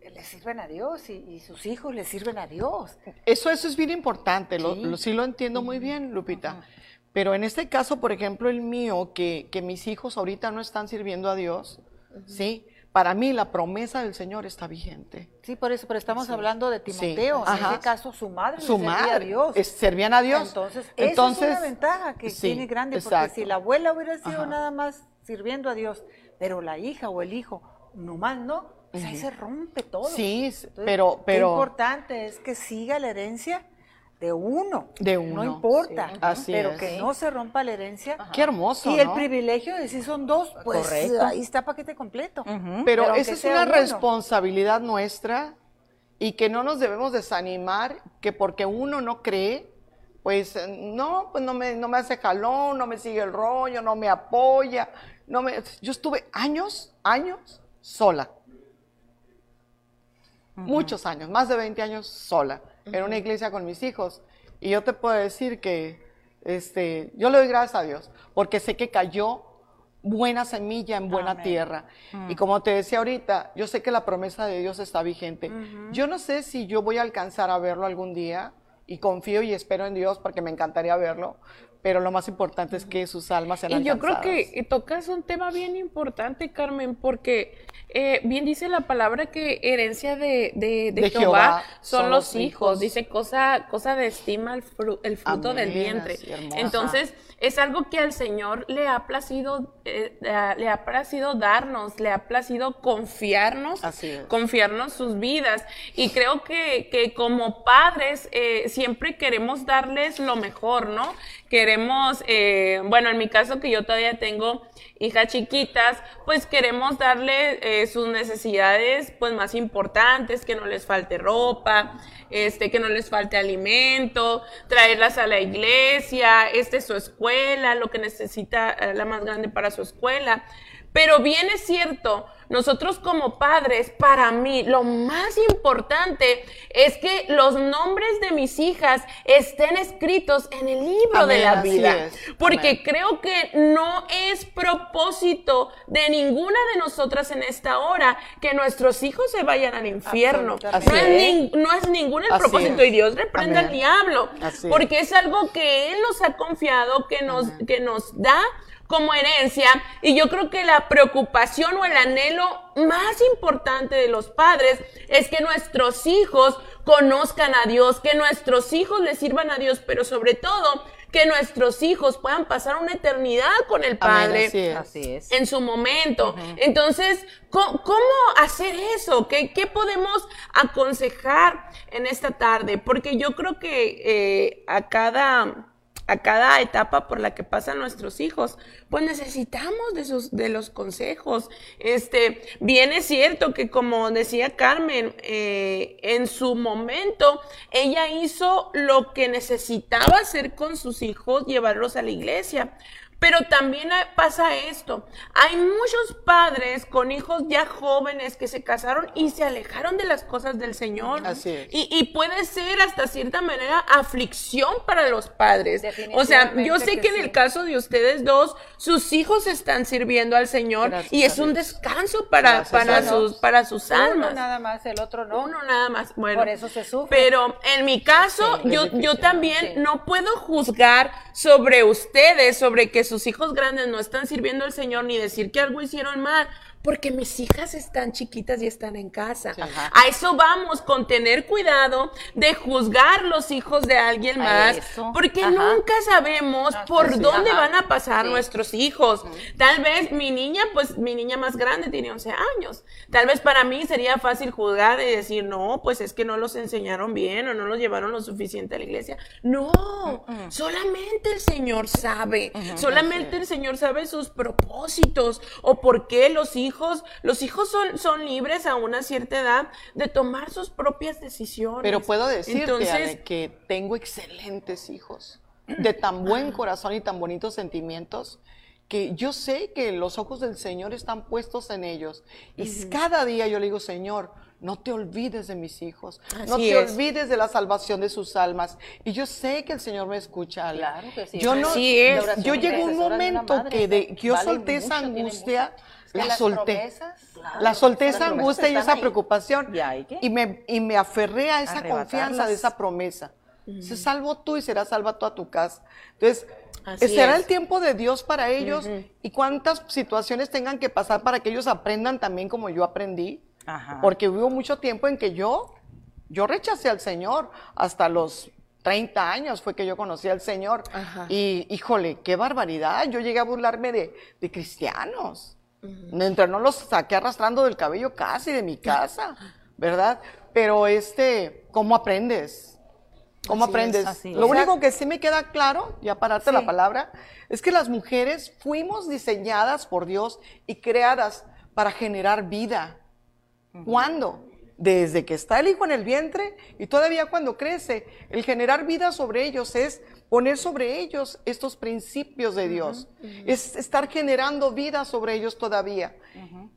le sirven a Dios y, y sus hijos le sirven a Dios. Eso, eso es bien importante, lo- Sí. lo- sí lo entiendo muy bien, Lupita. Pero en este caso, por ejemplo, el mío, que, que mis hijos ahorita no están sirviendo a Dios, ¿sí? para mí la promesa del Señor está vigente. Sí, por eso, pero estamos hablando de Timoteo. en ese caso, su madre le Su servía a madre, Dios. es- servían a Dios. Entonces, Entonces, esa es una ventaja que sí, tiene grande, porque exacto. si la abuela hubiera sido Ajá. nada más sirviendo a Dios, pero la hija o el hijo nomás no, pues ahí se rompe todo. Sí, Entonces, pero- pero- importante es que siga la herencia de uno. De No uno, importa, sí. Así pero es. que no se rompa la herencia. Qué hermoso, Y el ¿no? privilegio de si son dos, pues Correcto. ahí está paquete completo. Pero, esa es una uno. responsabilidad nuestra y que no nos debemos desanimar que porque uno no cree, pues no, pues no me, no me hace jalón, no me sigue el rollo, no me apoya. No me, yo estuve años, años sola. Muchos años, más de 20 años sola, en una iglesia con mis hijos. Y yo te puedo decir que este, yo le doy gracias a Dios, porque sé que cayó buena semilla en buena Amén. tierra. Y como te decía ahorita, yo sé que la promesa de Dios está vigente. Yo no sé si yo voy a alcanzar a verlo algún día, y confío y espero en Dios porque me encantaría verlo, pero lo más importante es que sus almas sean Y yo creo que tocas un tema bien importante, Carmen, porque eh, bien dice la palabra que herencia de, de, de De Jehová, Jehová son, los hijos. Dice cosa, cosa de estima el, fru- el fruto del vientre. Entonces, es algo que al Señor le ha placido, eh, eh, le ha placido darnos, le ha placido confiarnos, Así es. confiarnos sus vidas. Y creo que, que como padres eh, siempre queremos darles lo mejor, ¿no? Queremos, eh, bueno, en mi caso que yo todavía tengo hijas chiquitas, pues queremos darle sus necesidades pues más importantes, que no les falte ropa, este, que no les falte alimento, traerlas a la iglesia, este su escuela, lo que necesita eh, la más grande para su escuela. Pero bien es cierto, nosotros como padres, para mí, lo más importante es que los nombres de mis hijas estén escritos en el libro de la vida. Porque Amén. creo que no es propósito de ninguna de nosotras en esta hora que nuestros hijos se vayan al infierno. No es, no es ningún el Así propósito es. y Dios reprenda al Amén. diablo. Así porque es algo que Él nos ha confiado, que nos, que nos da como herencia. Y yo creo que la preocupación o el anhelo más importante de los padres es que nuestros hijos conozcan a Dios, que nuestros hijos le sirvan a Dios, pero sobre todo que nuestros hijos puedan pasar una eternidad con el Padre así es. Así es. en su momento. Entonces, ¿cómo, cómo hacer eso? ¿Qué, qué podemos aconsejar en esta tarde? Porque yo creo que eh, a cada a cada etapa por la que pasan nuestros hijos, pues necesitamos de sus de los consejos. Este, bien es cierto que como decía Carmen, eh, en su momento ella hizo lo que necesitaba hacer con sus hijos, llevarlos a la iglesia. Pero también pasa esto. Hay muchos padres con hijos ya jóvenes que se casaron y se alejaron de las cosas del Señor. Así es. Y, y puede ser hasta cierta manera aflicción para los padres. O sea, yo sé que, que en el caso de ustedes dos, sus hijos están sirviendo al Señor Gracias y es a un descanso para, Gracias para, sus, para sus Uno almas. nada más, el otro no. Uno nada más. Bueno, Por eso se sufre. Pero en mi caso, Sí, yo, yo también sí. no puedo juzgar sobre ustedes, sobre que sus hijos grandes no están sirviendo al Señor, ni decir que algo hicieron mal. Porque mis hijas están chiquitas y están en casa. A eso vamos, con tener cuidado de juzgar los hijos de alguien más, porque ajá. nunca sabemos por sí, dónde ajá. van a pasar Sí. nuestros hijos. Tal vez mi niña, pues mi niña más grande tiene 11 años. Tal vez para mí sería fácil juzgar y decir, no, pues es que no los enseñaron bien o no los llevaron lo suficiente a la iglesia. No, solamente el Señor sabe. Solamente el Señor sabe sus propósitos o por qué los hijos, los hijos son, son libres a una cierta edad de tomar sus propias decisiones. Pero puedo decirte, Entonces, Ale, que tengo excelentes hijos, de tan buen corazón y tan bonitos sentimientos, que yo sé que los ojos del Señor están puestos en ellos. Y cada día yo le digo, Señor, no te olvides de mis hijos, no te es. olvides de la salvación de sus almas. Y yo sé que el Señor me escucha. Ale. Claro que sí. Yo no, Así es. Yo llegué a un de momento madre, que, de, yo vale solté esa mucho, angustia, la las solté. promesas, La solté esa angustia y esa ahí. preocupación ¿Y hay qué? y me, y me aferré a esa confianza de esa promesa. Se salvo tú y serás salva toda tu casa. Entonces, Así será es. el tiempo de Dios para ellos y cuántas situaciones tengan que pasar para que ellos aprendan también como yo aprendí. Ajá. Porque hubo mucho tiempo en que yo, yo rechacé al Señor hasta los 30 años fue que yo conocí al Señor. Ajá. Y híjole, qué barbaridad. Yo llegué a burlarme de, de cristianos. Mientras no los saqué arrastrando del cabello casi de mi casa, ¿verdad? Pero este, ¿cómo aprendes? ¿Cómo Así es, aprendes? así Lo es. único que sí me queda claro, ya para darte la Sí. palabra, es que las mujeres fuimos diseñadas por Dios y creadas para generar vida. ¿Cuándo? Desde que está el hijo en el vientre y todavía cuando crece. El generar vida sobre ellos es poner sobre ellos estos principios de Dios. Es estar generando vida sobre ellos todavía.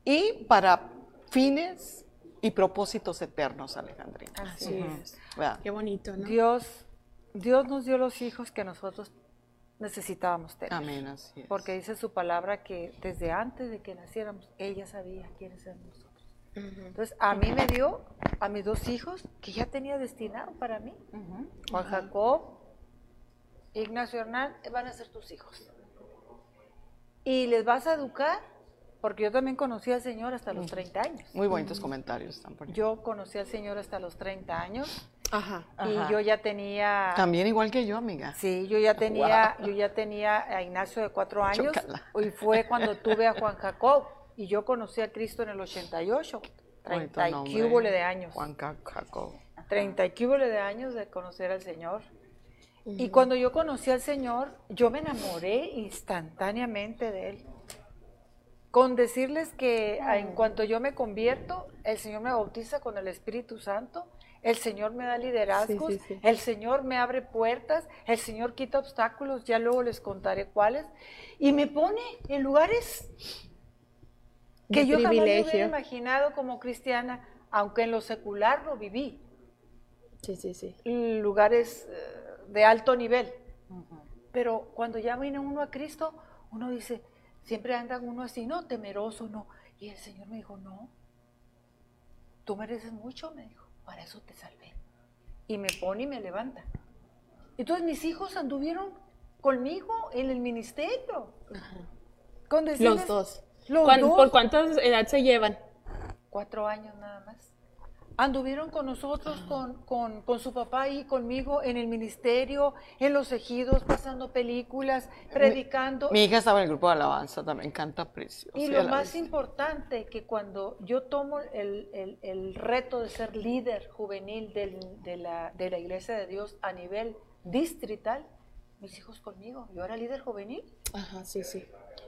Y para fines y propósitos eternos, Alejandrina. Así es. ¿Verdad? Qué bonito, ¿no? Dios, Dios nos dio los hijos que nosotros necesitábamos tener. Amén, así es. Porque dice su palabra que desde antes de que naciéramos, ella sabía quiénes eran nosotros. Entonces, a mí me dio a mis dos hijos que ya tenía destinado para mí. Juan Jacob, Ignacio Hernán, van a ser tus hijos. Y les vas a educar, porque yo también conocí al Señor hasta los 30 años. Muy bonitos comentarios están por ahí. Yo conocí al Señor hasta los 30 años Ajá. Ajá. y yo ya tenía También igual que yo, amiga. Sí, yo ya tenía, yo ya tenía a Ignacio de cuatro años y fue cuando tuve a Juan Jacob y yo conocí a Cristo en el 88, Bonito 30 y de años, Juan Jacob. 30 y cúbole de años de conocer al Señor. Y cuando yo conocí al Señor, yo me enamoré instantáneamente de Él. Con decirles que a- en cuanto yo me convierto, el Señor me bautiza con el Espíritu Santo, el Señor me da liderazgos, Sí, sí, sí. el Señor me abre puertas, el Señor quita obstáculos, ya luego les contaré cuáles, y me pone en lugares que De yo jamás privilegio. hubiera imaginado como cristiana, aunque en lo secular lo viví, Sí, sí, sí. lugares eh, de alto nivel. Pero cuando ya viene uno a Cristo, uno dice, siempre anda uno así, no, temeroso, no. Y el Señor me dijo, no, tú mereces mucho, me dijo, para eso te salvé. Y me pone y me levanta. Entonces mis hijos anduvieron conmigo en el ministerio. Con Los dos. Los ¿Cuán- dos. ¿Por cuántas edad se llevan? cuatro años nada más. Anduvieron con nosotros, con, con, con su papá y conmigo en el ministerio, en los ejidos, pasando películas, predicando. Mi hija estaba en el grupo de alabanza, también canta precioso. y lo más importante, que cuando yo tomo el, el- el reto de ser líder juvenil del- de, la, de la Iglesia de Dios a nivel distrital, mis hijos conmigo, yo era líder juvenil, Ajá, sí, sí.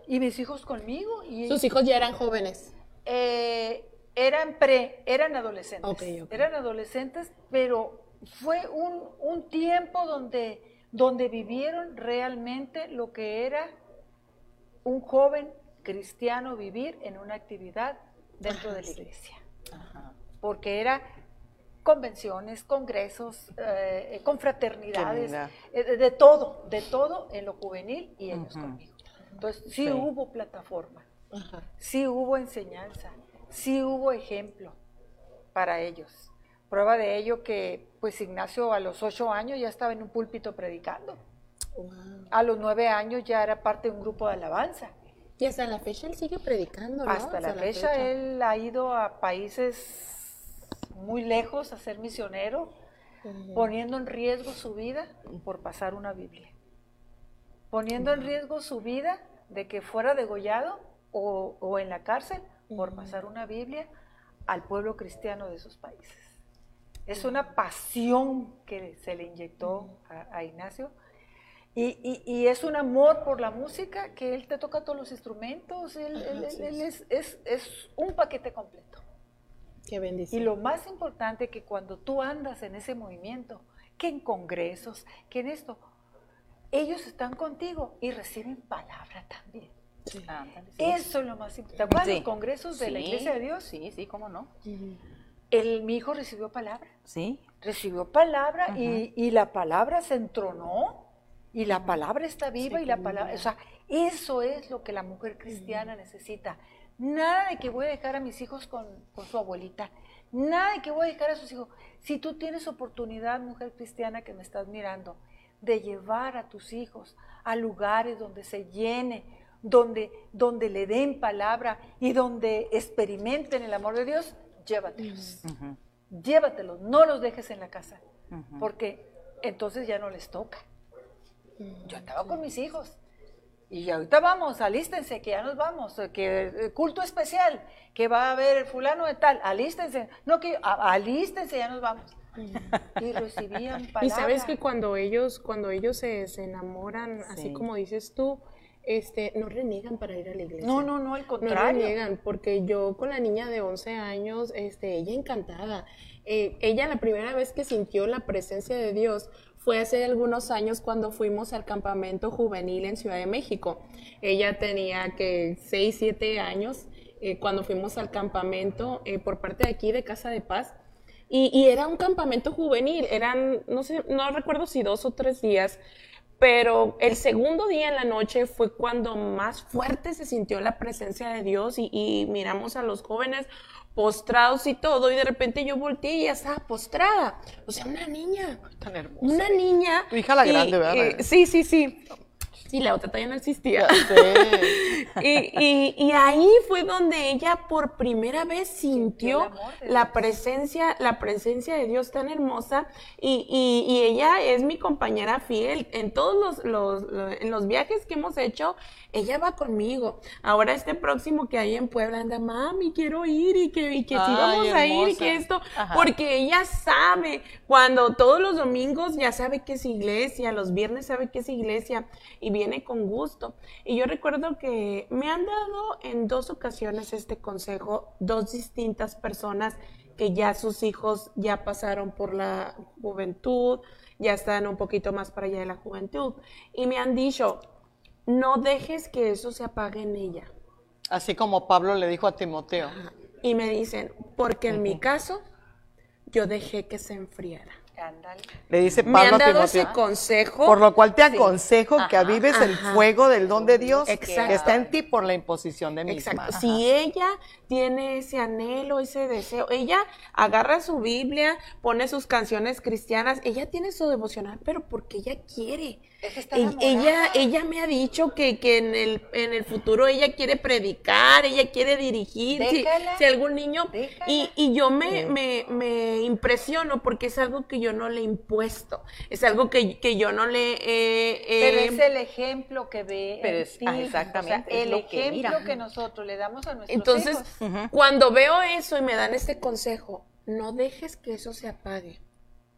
y mis hijos conmigo, y Sus hijos ya eran jóvenes. Eh, eran pre, eran adolescentes. Eran adolescentes, pero fue un, un tiempo donde, donde vivieron realmente lo que era un joven cristiano vivir en una actividad dentro de la iglesia. Porque era convenciones, congresos, eh, confraternidades, eh, de, de todo, de todo en lo juvenil y ellos conmigo. Entonces sí, Sí. hubo plataforma sí hubo enseñanza, sí hubo ejemplo para ellos. Prueba de ello que pues Ignacio a los ocho años ya estaba en un púlpito predicando. A los nueve años ya era parte de un grupo de alabanza. Y hasta la fecha él sigue predicando, ¿no? Hasta la fecha él ha ido a países muy lejos a ser misionero, poniendo en riesgo su vida por pasar una Biblia. Poniendo en riesgo su vida de que fuera degollado o, o en la cárcel por pasar una Biblia al pueblo cristiano de esos países. Es una pasión que se le inyectó a, a Ignacio y, y- y es un amor por la música que él te toca todos los instrumentos, él, él- él- él es, es- es un paquete completo. Qué Y bendición. lo más importante que cuando tú andas en ese movimiento, que en congresos, que en esto, ellos están contigo y reciben palabra también. Ándale, sí. Eso es lo más importante. ¿Te acuerdas Sí. los congresos de la Iglesia de Dios? Sí, sí, cómo no. El, mi hijo recibió palabra. Sí. recibió palabra y, y la palabra se entronó y la palabra está viva y la palabra, o sea, eso es lo que la mujer cristiana necesita. Nada de que voy a dejar a mis hijos con, con su abuelita, nada de que voy a dejar a sus hijos. Si tú tienes oportunidad, mujer cristiana que me estás mirando, de llevar a tus hijos a lugares donde se llene, donde, donde le den palabra y donde experimenten el amor de Dios, llévatelos. Llévatelos, no los dejes en la casa, porque entonces ya no les toca. Yo andaba con mis hijos. Y ahorita vamos, alístense, que ya nos vamos, que eh, culto especial, que va a haber fulano de tal, alístense, no que a- alístense, ya nos vamos. Y recibían palabra. Y sabes que cuando ellos, cuando ellos se, se enamoran, así Sí. como dices tú, este, no reniegan para ir a la iglesia. No, no, no, al No contrario. reniegan, porque yo con la niña de 11 años, este, ella encantada. Eh, ella la primera vez que sintió la presencia de Dios fue hace algunos años cuando fuimos al campamento juvenil en Ciudad de México. Ella tenía que 6, 7 años eh, cuando fuimos al campamento eh, por parte de aquí de Casa de Paz. Y, y era un campamento juvenil, eran, no sé, no recuerdo si dos o tres días, pero el segundo día en la noche fue cuando más fuerte se sintió la presencia de Dios y, y miramos a los jóvenes postrados y todo, y de repente yo volteé y ella estaba postrada, o sea, una niña, Tan hermosa. una niña. Tu hija la y- grande, ¿verdad? sí, sí, sí. Sí, la otra todavía no existía. Y, y- y ahí fue donde ella por primera vez sintió la presencia, la presencia de Dios tan hermosa y, y- y ella es mi compañera fiel. En todos los, los- lo- en los viajes que hemos hecho, ella va conmigo. Ahora este próximo que hay en Puebla anda, mami, quiero ir y que, y que sí vamos a ir y que esto, Ajá. porque ella sabe, cuando todos los domingos ya sabe que es iglesia, los viernes sabe que es iglesia y viene con gusto. Y yo recuerdo que me han dado en dos ocasiones este consejo, dos distintas personas que ya sus hijos ya pasaron por la juventud, ya están un poquito más para allá de la juventud, y me han dicho, no dejes que eso se apague en ella. Así como Pablo le dijo a Timoteo. Y me dicen, porque en mi caso, yo dejé que se enfriara. Le dice Me Pablo han a dado ese Timoteo. consejo. Por lo cual te aconsejo que avives el fuego del don de Dios Exacto. que está en ti por la imposición de misma. Exacto. Si ella tiene ese anhelo, ese deseo, ella agarra su Biblia, pone sus canciones cristianas, ella tiene su devocional, pero porque ella quiere. Es que está enamorada. ella, ella me ha dicho que, que en, el, en el futuro ella quiere predicar, ella quiere dirigir, si, Déjala. si algún niño... Y, y yo me, me, me impresiono porque es algo que yo no le he impuesto, es algo que, que yo no le he... Pero es el ejemplo que ve Pero es- ah, exactamente, O sea, es el ejemplo que nosotros le damos a nuestros Entonces, hijos. cuando veo eso y me dan este consejo, no dejes que eso se apague.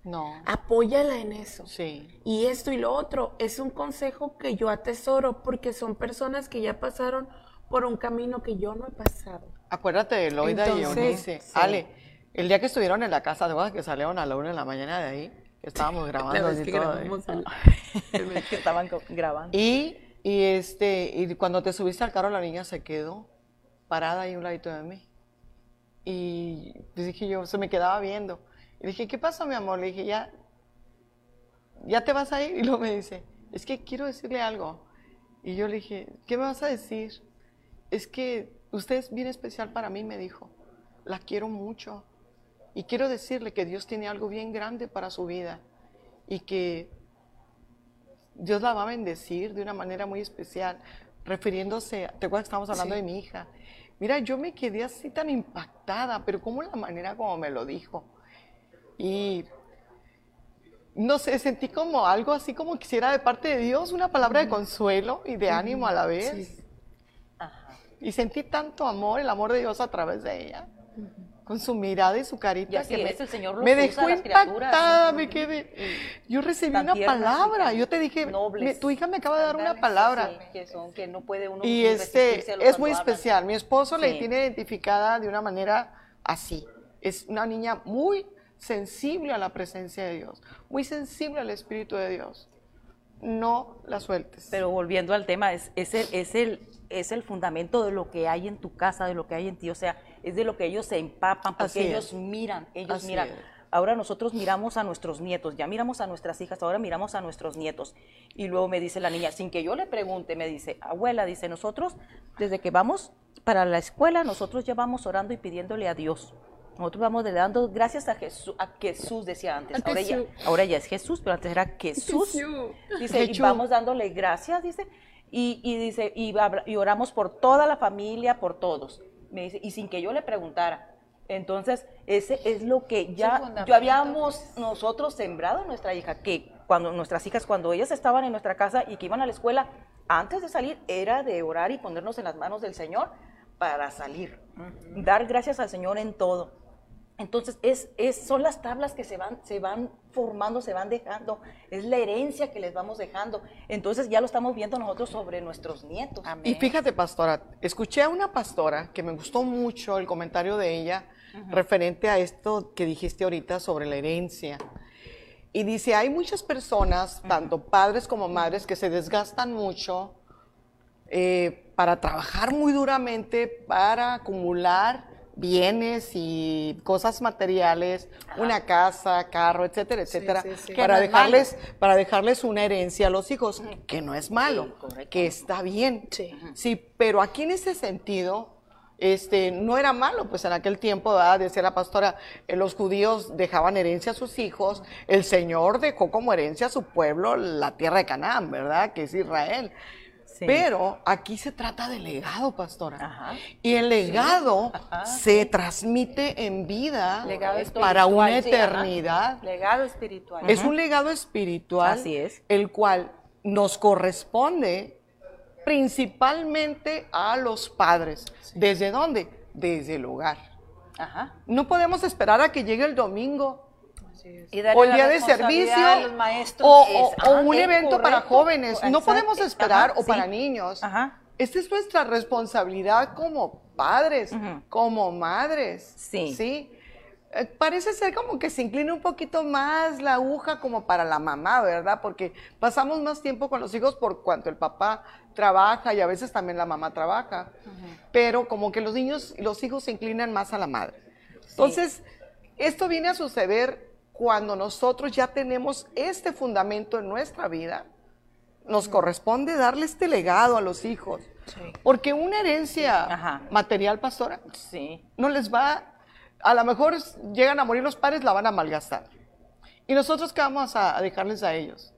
No. Apóyala en eso. Sí. Y esto y lo otro es un consejo que yo atesoro porque son personas que ya pasaron por un camino que yo no he pasado. Acuérdate de Loida y Eunice. sí. Ale, el día que estuvieron en la casa, ¿te acuerdas que salieron a la una de la mañana de ahí? Que estábamos grabando todo. ¿eh? que estaban grabando. Y, y este, y cuando te subiste al carro, la niña se quedó parada ahí a un ladito de mí. Y dije yo, se me quedaba viendo. Y dije, ¿qué pasa, mi amor? Le dije, ya, ya te vas a ir. Y luego me dice, es que quiero decirle algo. Y yo le dije, ¿qué me vas a decir? Es que usted es bien especial para mí, me dijo. La quiero mucho. Y quiero decirle que Dios tiene algo bien grande para su vida. Y que Dios la va a bendecir de una manera muy especial, refiriéndose, ¿te acuerdas que estábamos hablando de mi hija? Mira, yo me quedé así tan impactada, pero como la manera como me lo dijo. Y no sé, sentí como algo así como quisiera de parte de Dios, una palabra de consuelo y de ánimo a la vez. Y sentí tanto amor, el amor de Dios a través de ella. Con su mirada y su carita. Y así que es, el Señor los me a dejó criaturas. impactada, me quedé. Yo recibí una palabra. Yo te dije, me- tu hija me acaba de dar una palabra. Sí, que son, que no puede uno Y este es muy hablan. especial. Mi esposo le Sí. tiene identificada de una manera así. Es una niña muy sensible a la presencia de Dios, muy sensible al Espíritu de Dios. No la sueltes. Pero volviendo al tema, es, es, el, es, el, es el fundamento de lo que hay en tu casa, de lo que hay en ti, o sea, es de lo que ellos se empapan, porque Así ellos es. miran, ellos Así miran. es. Ahora nosotros miramos a nuestros nietos, ya miramos a nuestras hijas, ahora miramos a nuestros nietos. Y luego me dice la niña, sin que yo le pregunte, me dice, abuela, dice, nosotros, desde que vamos para la escuela, nosotros ya vamos orando y pidiéndole a Dios Nosotros vamos dando gracias a Jesús, a Jesús decía antes. A Ahora ya, ahora ya es Jesús, pero antes era Jesús. Jesús. Dice, y vamos dándole gracias, dice, y, y dice, y, oramos por toda la familia, por todos. Me dice, y sin que yo le preguntara. Entonces, ese es lo que ya, yo habíamos nosotros sembrado en nuestra hija, que cuando nuestras hijas, cuando ellas estaban en nuestra casa y que iban a la escuela, antes de salir era de orar y ponernos en las manos del Señor para salir. Dar gracias al Señor en todo. Entonces, es, es, son las tablas que se van, se van formando, se van dejando, es la herencia que les vamos dejando. Entonces, ya lo estamos viendo nosotros sobre nuestros nietos. Y fíjate, pastora, escuché a una pastora que me gustó mucho el comentario de ella referente a esto que dijiste ahorita sobre la herencia. Y dice, hay muchas personas, tanto padres como madres, que se desgastan mucho eh, para trabajar muy duramente, para acumular bienes y cosas materiales, una casa, carro, etcétera, etcétera, sí, sí. para no dejarles para dejarles una herencia a los hijos, que no es malo, que está bien. Sí. Sí, pero aquí en ese sentido, este, no era malo, pues en aquel tiempo, ¿verdad? decía la pastora, eh, los judíos dejaban herencia a sus hijos, el Señor dejó como herencia a su pueblo la tierra de Canaán, ¿verdad? Que es Israel. Sí. Pero aquí se trata de legado, pastora. Ajá. Y el legado se transmite en vida para una eternidad. Legado espiritual. Es un legado espiritual, Así es. el cual nos corresponde principalmente a los padres. ¿Desde dónde? Desde el hogar. Ajá. No podemos esperar a que llegue el domingo o el día de servicio o, o- o ajá, un evento para jóvenes. No podemos esperar Ajá, o para sí. niños. Ajá. Esta es nuestra responsabilidad como padres, como madres. Sí. ¿sí? Eh, Parece ser como que se inclina un poquito más la aguja como para la mamá, ¿verdad? Porque pasamos más tiempo con los hijos por cuanto el papá trabaja y a veces también la mamá trabaja. Pero como que los niños y los hijos se inclinan más a la madre. Entonces, esto viene a suceder cuando nosotros ya tenemos este fundamento en nuestra vida. Nos corresponde darle este legado a los hijos. Porque una herencia material, pastora, Sí. no les va, a lo mejor llegan a morir los padres, la van a malgastar. ¿Y nosotros qué vamos a dejarles a ellos?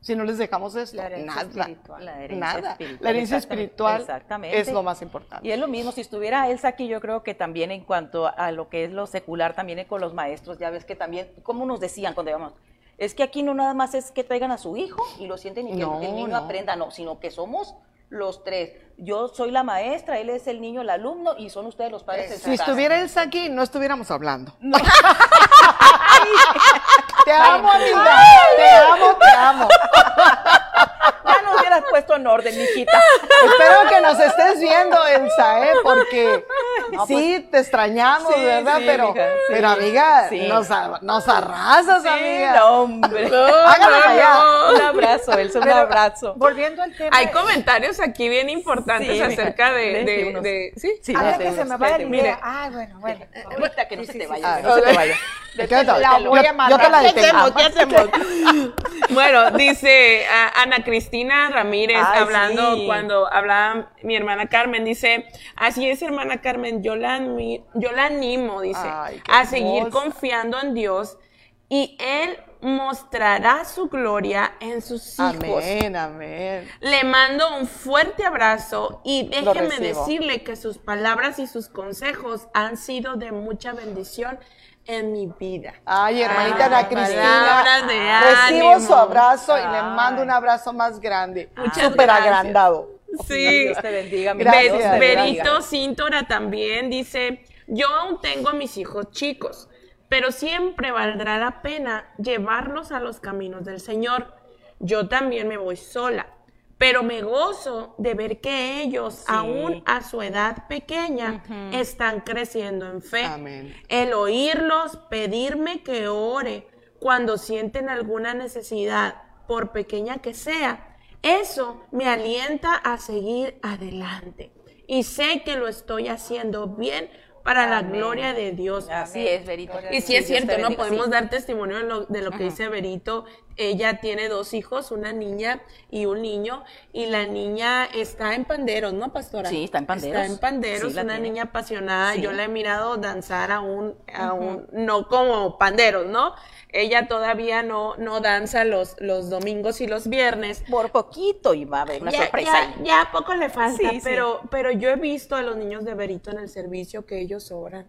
Si no les dejamos esto, La herencia nada. espiritual. La herencia nada. espiritual, La herencia exactamente, espiritual exactamente. es lo más importante. Y es lo mismo, si estuviera Elsa aquí, yo creo que también en cuanto a lo que es lo secular, también con los maestros, ya ves que también, como nos decían cuando íbamos, es que aquí no nada más es que traigan a su hijo y lo sienten y que No, el niño no. aprenda, no, sino que somos los tres. Yo soy la maestra, él es el niño, el alumno, y son ustedes los padres en su Si estuviera Elsa aquí, no estuviéramos hablando. te amo, amiga. Te amo, te amo. Puesto en orden, mijita. Espero que nos estés viendo, Elsa, ¿eh? Porque sí, te extrañamos, Sí, ¿verdad? sí, pero, mija, sí. pero, amiga, Sí. nos, a- nos arrasas, Sí, amiga. no, hombre. Hágalo para allá. Un abrazo, Elsa, un abrazo. Volviendo al tema. Hay comentarios aquí bien importantes Sí, mija. acerca de, de, unos. de- ¿sí? Sí, Antes no, que te- se me vaya la idea. Ah, bueno, bueno. Ahorita que no Sí, se sí, te vaya, no se te vaya. Te La yo- voy a yo te matar. la ¿Qué detengo. hacemos? ¿Qué hacemos? Bueno, dice a- Ana Cristina Ramírez, Ay, hablando sí. cuando hablaba mi hermana Carmen, dice, así es hermana Carmen, yo la, yo la animo, dice, Ay, a seguir hermosa. confiando en Dios y Él mostrará su gloria en sus hijos. Amén, amén. Le mando un fuerte abrazo y déjeme decirle que sus palabras y sus consejos han sido de mucha bendición en mi vida. Ay, hermanita Ana Cristina, recibo ánimo. su abrazo y le mando un abrazo más grande, Muchas súper gracias. agrandado. Sí. Dios te bendiga, Gracias. Berito Cintora también dice, yo aún tengo a mis hijos chicos, pero siempre valdrá la pena llevarlos a los caminos del Señor. Yo también me voy sola, pero me gozo de ver que ellos, aún a su edad pequeña, están creciendo en fe. Amén. El oírlos pedirme que ore cuando sienten alguna necesidad, por pequeña que sea, eso me alienta a seguir adelante. Y sé que lo estoy haciendo bien para la gloria de Dios. Así es, Berito. Y sí es cierto, ¿no? Podemos sí. dar testimonio de lo, de lo que dice Berito. ella tiene dos hijos, una niña y un niño, y la niña está en panderos, ¿no, pastora? Sí, está en panderos. Está en panderos, Sí, una niña apasionada. Sí. Yo la he mirado danzar aún, aún no como panderos, ¿no? Ella todavía no, no danza los, los domingos y los viernes. Por poquito y va a haber una Ya, sorpresa. ya, ahí. ya poco le falta, Sí, sí. pero, pero yo he visto a los niños de Berito en el servicio que ellos oran,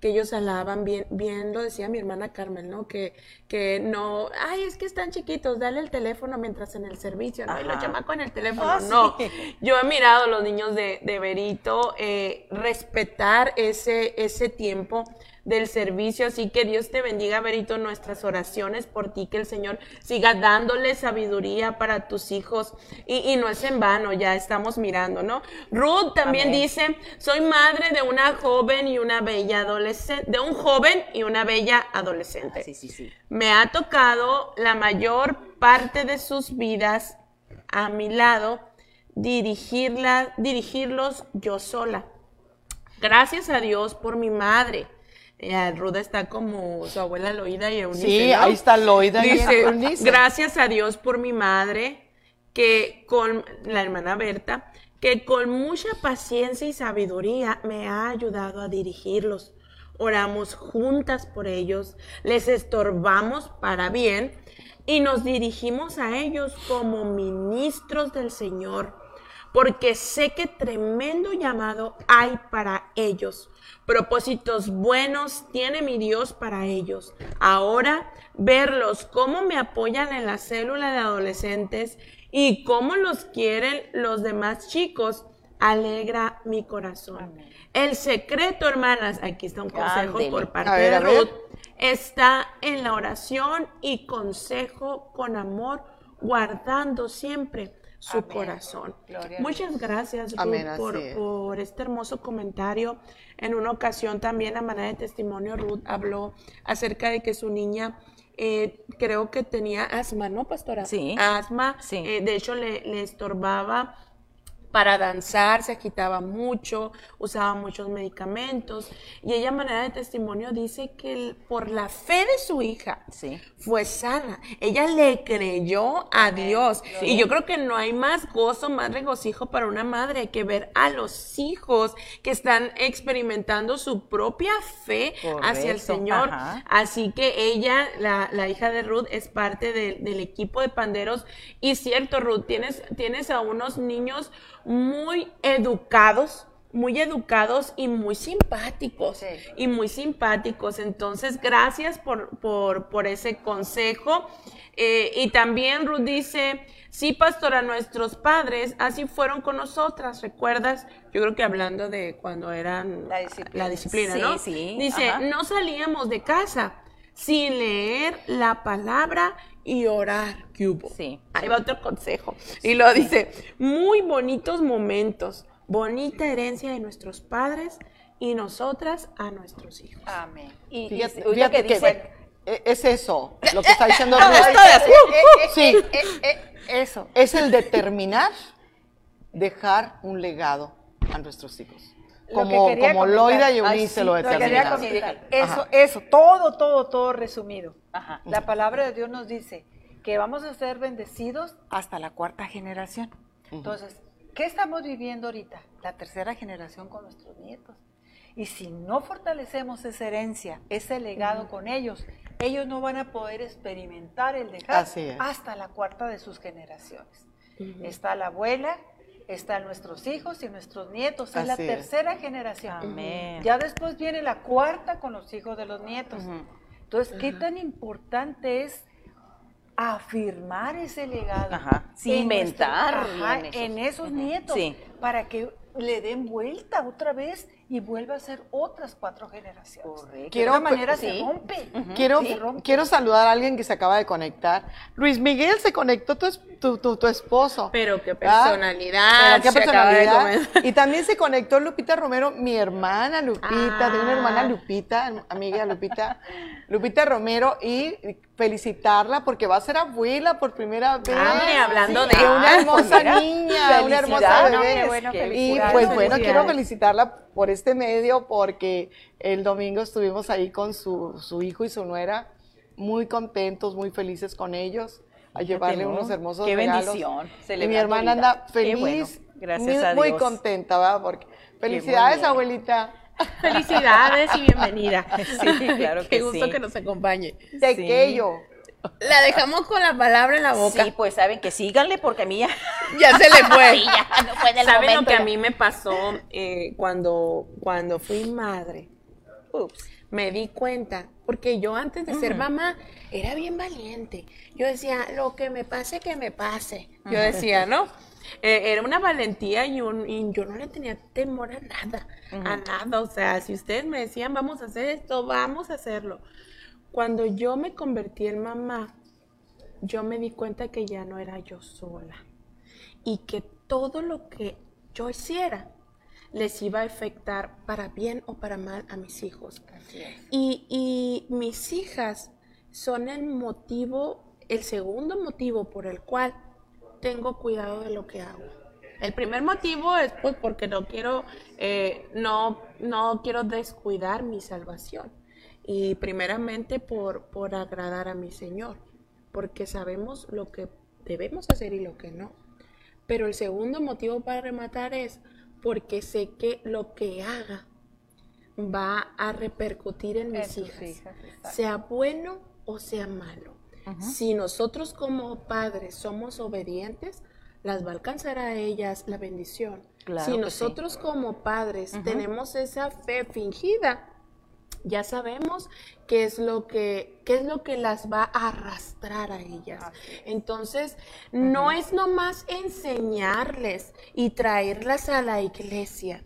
que ellos alaban bien, bien lo decía mi hermana Carmen, ¿no? Que, que no, ay, es que están chiquitos, dale el teléfono mientras en el servicio, ¿no? Y los Ajá. chamacos en el teléfono, Ah, no. sí. Yo he mirado a los niños de, de Berito eh, respetar ese, ese tiempo del servicio, así que Dios te bendiga, Berito, nuestras oraciones por ti, que el Señor siga dándole sabiduría para tus hijos y, y no es en vano, ya estamos mirando, ¿no? Ruth también Amén. dice, soy madre de una joven y una bella adolescente, de un joven y una bella adolescente. Sí, sí, sí. Me ha tocado la mayor parte de sus vidas a mi lado dirigirla, dirigirlos yo sola. Gracias a Dios por mi madre. Eh, Ruda está como su abuela Loida y Eunice. Sí, ¿no? ahí está Loida y Eunice. gracias a Dios por mi madre, que con la hermana Berta, que con mucha paciencia y sabiduría me ha ayudado a dirigirlos. Oramos juntas por ellos, les estorbamos para bien y nos dirigimos a ellos como ministros del Señor, porque sé que tremendo llamado hay para ellos. Propósitos buenos tiene mi Dios para ellos. Ahora, verlos cómo me apoyan en la célula de adolescentes y cómo los quieren los demás chicos, alegra mi corazón. El secreto, hermanas, aquí está un consejo Ándele. por parte ver, de. Ruth, está en la oración y consejo con amor, guardando siempre su Amén. corazón. Muchas gracias, Ruth, Amén, por, es. por este hermoso comentario. En una ocasión también a manera de testimonio, Ruth habló acerca de que su niña eh, creo que tenía asma, ¿no, pastora? Sí. Asma. Sí. eh, de hecho, le, le estorbaba para danzar, se agitaba mucho, usaba muchos medicamentos. Y ella, manera de testimonio, dice que el- por la fe de su hija Sí. fue sana. Ella le creyó a Dios. Y yo creo que no hay más gozo, más regocijo para una madre que ver a los hijos que están experimentando su propia fe hacia el Señor. ajá. Así que ella, la, la hija de Ruth, es parte de- del equipo de panderos. Y cierto, Ruth, tienes, tienes a unos niños muy educados, muy educados y muy simpáticos. Sí. Y muy simpáticos. Entonces, gracias por, por, por ese consejo. Eh, y también Ruth dice, sí, pastora, nuestros padres así fueron con nosotras, ¿recuerdas? Yo creo que hablando de cuando eran La disciplina. la disciplina, Sí, ¿no? sí, Dice, ajá. no salíamos de casa sin leer la palabra y orar. ¿Qué hubo? Sí. Ahí va otro consejo. Y lo dice, muy bonitos momentos, bonita herencia de nuestros padres y nosotras a nuestros hijos. Amén. Y, y Fíjate, ahorita fíjate que que dice, e- es eso, lo que está diciendo No, Ruth. estoy así. Sí, Eh, eh, eso. es el determinar dejar un legado a nuestros hijos. Lo Como, que quería como comentar. Loida y Ay, Eunice sí, lo lo Lo que determinaron. comentar. Eso, eso, todo, todo, todo resumido. Ajá. La palabra de Dios nos dice que vamos a ser bendecidos hasta la cuarta generación. Entonces, ¿qué estamos viviendo ahorita? La tercera generación con nuestros nietos. Y si no fortalecemos esa herencia, ese legado con ellos, ellos no van a poder experimentar el dejar hasta la cuarta de sus generaciones. Está la abuela, están nuestros hijos y nuestros nietos. Es la Así es. tercera generación. Amén. Ya después viene la cuarta con los hijos de los nietos. Entonces, ¿qué tan importante es afirmar ese legado? Ajá. Cimentar nuestro- ajá, en esos. en esos nietos, Sí. para que le den vuelta otra vez y vuelva a ser otras cuatro generaciones. Correcto. Quiero- de esa manera se sí. rompe. Quiero, Se rompe. quiero saludar a alguien que se acaba de conectar. Luis Miguel se conectó, tu, es- tu, tu- tu esposo. Pero qué ¿Ah? personalidad. Pero qué personalidad. Y también se conectó Lupita Romero, mi hermana Lupita, tengo una hermana Ah. Lupita, amiga Lupita, Lupita Romero, y felicitarla porque va a ser abuela por primera vez. Ándale, hablando de- Y una Ah, hermosa mira. niña, una hermosa bebé. Qué bueno, y pues bueno, quiero felicitarla por este medio porque el domingo estuvimos ahí con su, su hijo y su nuera, muy contentos, muy felices con ellos. a llevarle ¿no? unos hermosos Qué regalos. bendición, Y mi hermana anda feliz, bueno, gracias muy, a muy Dios. contenta, ¿verdad? Porque felicidades, abuelita. Felicidades y bienvenida. Sí, claro que Qué gusto sí. que nos acompañe. Tequello. La dejamos con la palabra en la boca. Sí, pues saben que síganle porque a mí ya, Ya se le fue. Sí, ya no fue ¿Saben lo momento, que a mí me pasó eh, cuando, cuando fui madre? Ups. Me di cuenta, porque yo antes de ser mamá era bien valiente. Yo decía, lo que me pase, que me pase. Yo decía, ¿no? Eh, era una valentía y, un, y yo no le tenía temor a nada, a nada. O sea, si ustedes me decían, vamos a hacer esto, vamos a hacerlo. Cuando yo me convertí en mamá, yo me di cuenta que ya no era yo sola y que todo lo que yo hiciera les iba a afectar para bien o para mal a mis hijos. Y, y mis hijas son el motivo, el segundo motivo por el cual tengo cuidado de lo que hago. El primer motivo es pues porque no quiero, eh, no, no quiero descuidar mi salvación. Y primeramente por, por agradar a mi Señor, porque sabemos lo que debemos hacer y lo que no. Pero el segundo motivo para rematar es porque sé que lo que haga va a repercutir en mis hijas, sea bueno o sea malo. Si nosotros como padres somos obedientes, las va a alcanzar a ellas la bendición. Claro si sí. nosotros como padres tenemos esa fe fingida, ya sabemos qué es lo que qué es lo que las va a arrastrar a ellas. Entonces, no es nomás enseñarles y traerlas a la iglesia.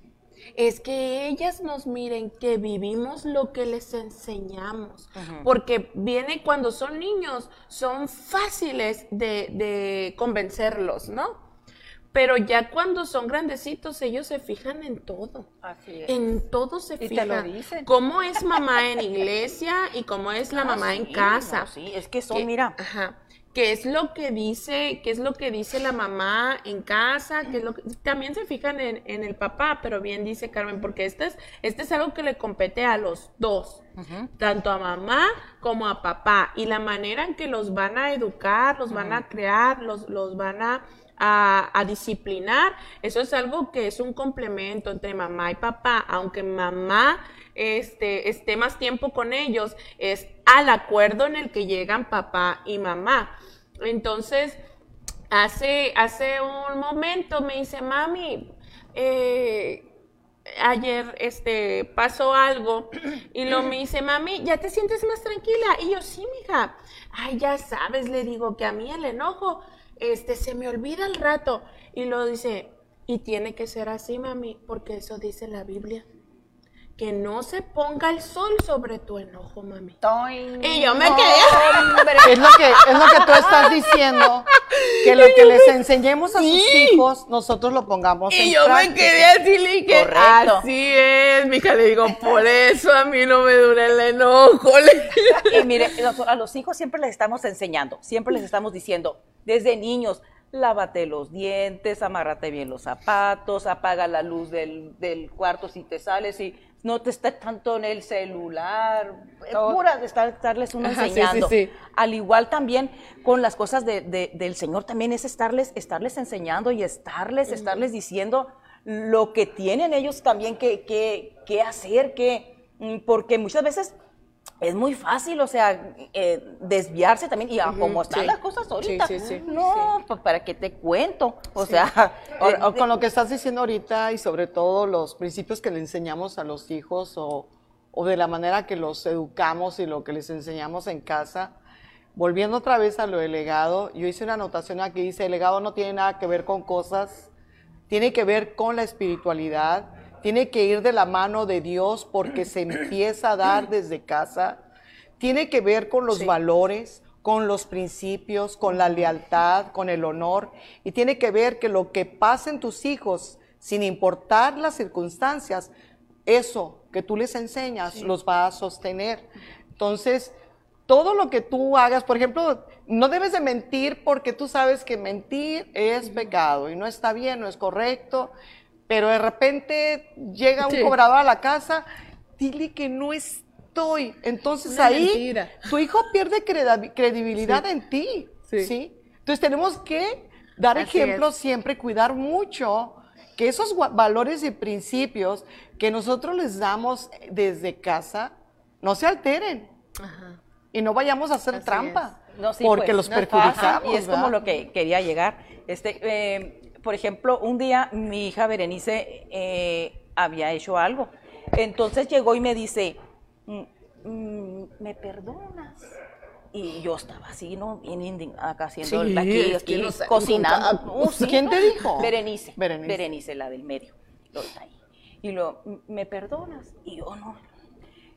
Es que ellas nos miren que vivimos lo que les enseñamos. Porque viene cuando son niños, son fáciles de, de convencerlos, ¿no? Pero ya cuando son grandecitos, ellos se fijan en todo. Así es. En todo se te fijan. lo dicen. ¿Cómo es mamá en iglesia y cómo es la mamá en casa? no, sí, es que son, ¿Qué- mira, Ajá. ¿Qué es lo que dice, qué es lo que dice la mamá en casa? ¿Qué es lo que, también se fijan en, en el papá, pero bien dice Carmen, porque este es, este es algo que le compete a los dos, tanto a mamá como a papá, y la manera en que los van a educar, los van a crear, los, los van a, a, a disciplinar, eso es algo que es un complemento entre mamá y papá, aunque mamá este, esté más tiempo con ellos, es al acuerdo en el que llegan papá y mamá. Entonces, hace, hace un momento me dice, mami, eh, ayer este, pasó algo y lo me dice, mami, ¿ya te sientes más tranquila? Y yo, sí, mija. Ay, ya sabes, le digo que a mí el enojo este, se me olvida al rato. Y lo dice, y tiene que ser así, mami, porque eso dice la Biblia. Que no se ponga el sol sobre tu enojo, mami. Y yo me quedé. Es lo que, es lo que tú estás diciendo, que lo que les enseñemos a sus hijos, nosotros lo pongamos en Y yo me quedé así, le dije, Correcto. así es, mija, le digo, por eso a mí no me dura el enojo. Y mire, a los hijos siempre les estamos enseñando, siempre les estamos diciendo, desde niños, lávate los dientes, amárrate bien los zapatos, apaga la luz del, del cuarto si te sales y no te estés tanto en el celular, eh, pura de estar, estarles uno Ajá, enseñando. sí, sí. Al igual también con las cosas de- de- del Señor, también es estarles, estarles enseñando y estarles, estarles diciendo lo que tienen ellos también que, que, que hacer, que, mm, porque muchas veces es muy fácil, o sea, eh, desviarse también, y a Ujú, como están sí. las cosas ahorita, Sí, sí, sí. no, pues para qué te cuento, o sea, O- eh, o con lo que estás diciendo ahorita y sobre todo los principios que le enseñamos a los hijos o, o de la manera que los educamos y lo que les enseñamos en casa. Volviendo otra vez a lo del legado, yo hice una anotación aquí, dice, el legado no tiene nada que ver con cosas, tiene que ver con la espiritualidad, tiene que ir de la mano de Dios porque se empieza a dar desde casa, tiene que ver con los valores, con los principios, con la lealtad, con el honor, y tiene que ver que lo que pasa en tus hijos, sin importar las circunstancias, eso que tú les enseñas los va a sostener. Entonces, todo lo que tú hagas, por ejemplo, no debes de mentir porque tú sabes que mentir es pecado y no está bien, no es correcto, pero de repente llega un Sí. cobrador a la casa, dile que no estoy. Entonces Una ahí mentira. tu hijo pierde credibilidad en ti. Sí. Entonces tenemos que dar Así ejemplo es. siempre, cuidar mucho que esos valores y principios que nosotros les damos desde casa no se alteren y no vayamos a hacer Así trampa. No, sí, porque pues, los no perjudicamos. Y es como lo que quería llegar. Este, eh, por ejemplo, un día mi hija Berenice eh, había hecho algo. Entonces llegó y me dice, "Mm, mm, ¿me perdonas? Y yo estaba así, ¿no? Bien indignada, acá haciendo Sí, aquí, aquí, que no sé, cocinando. nunca- Uh, sí, ¿Quién ¿no? te dijo? Berenice. Berenice. Berenice. la del medio. Ahí. Y luego, ¿me perdonas? Y yo no.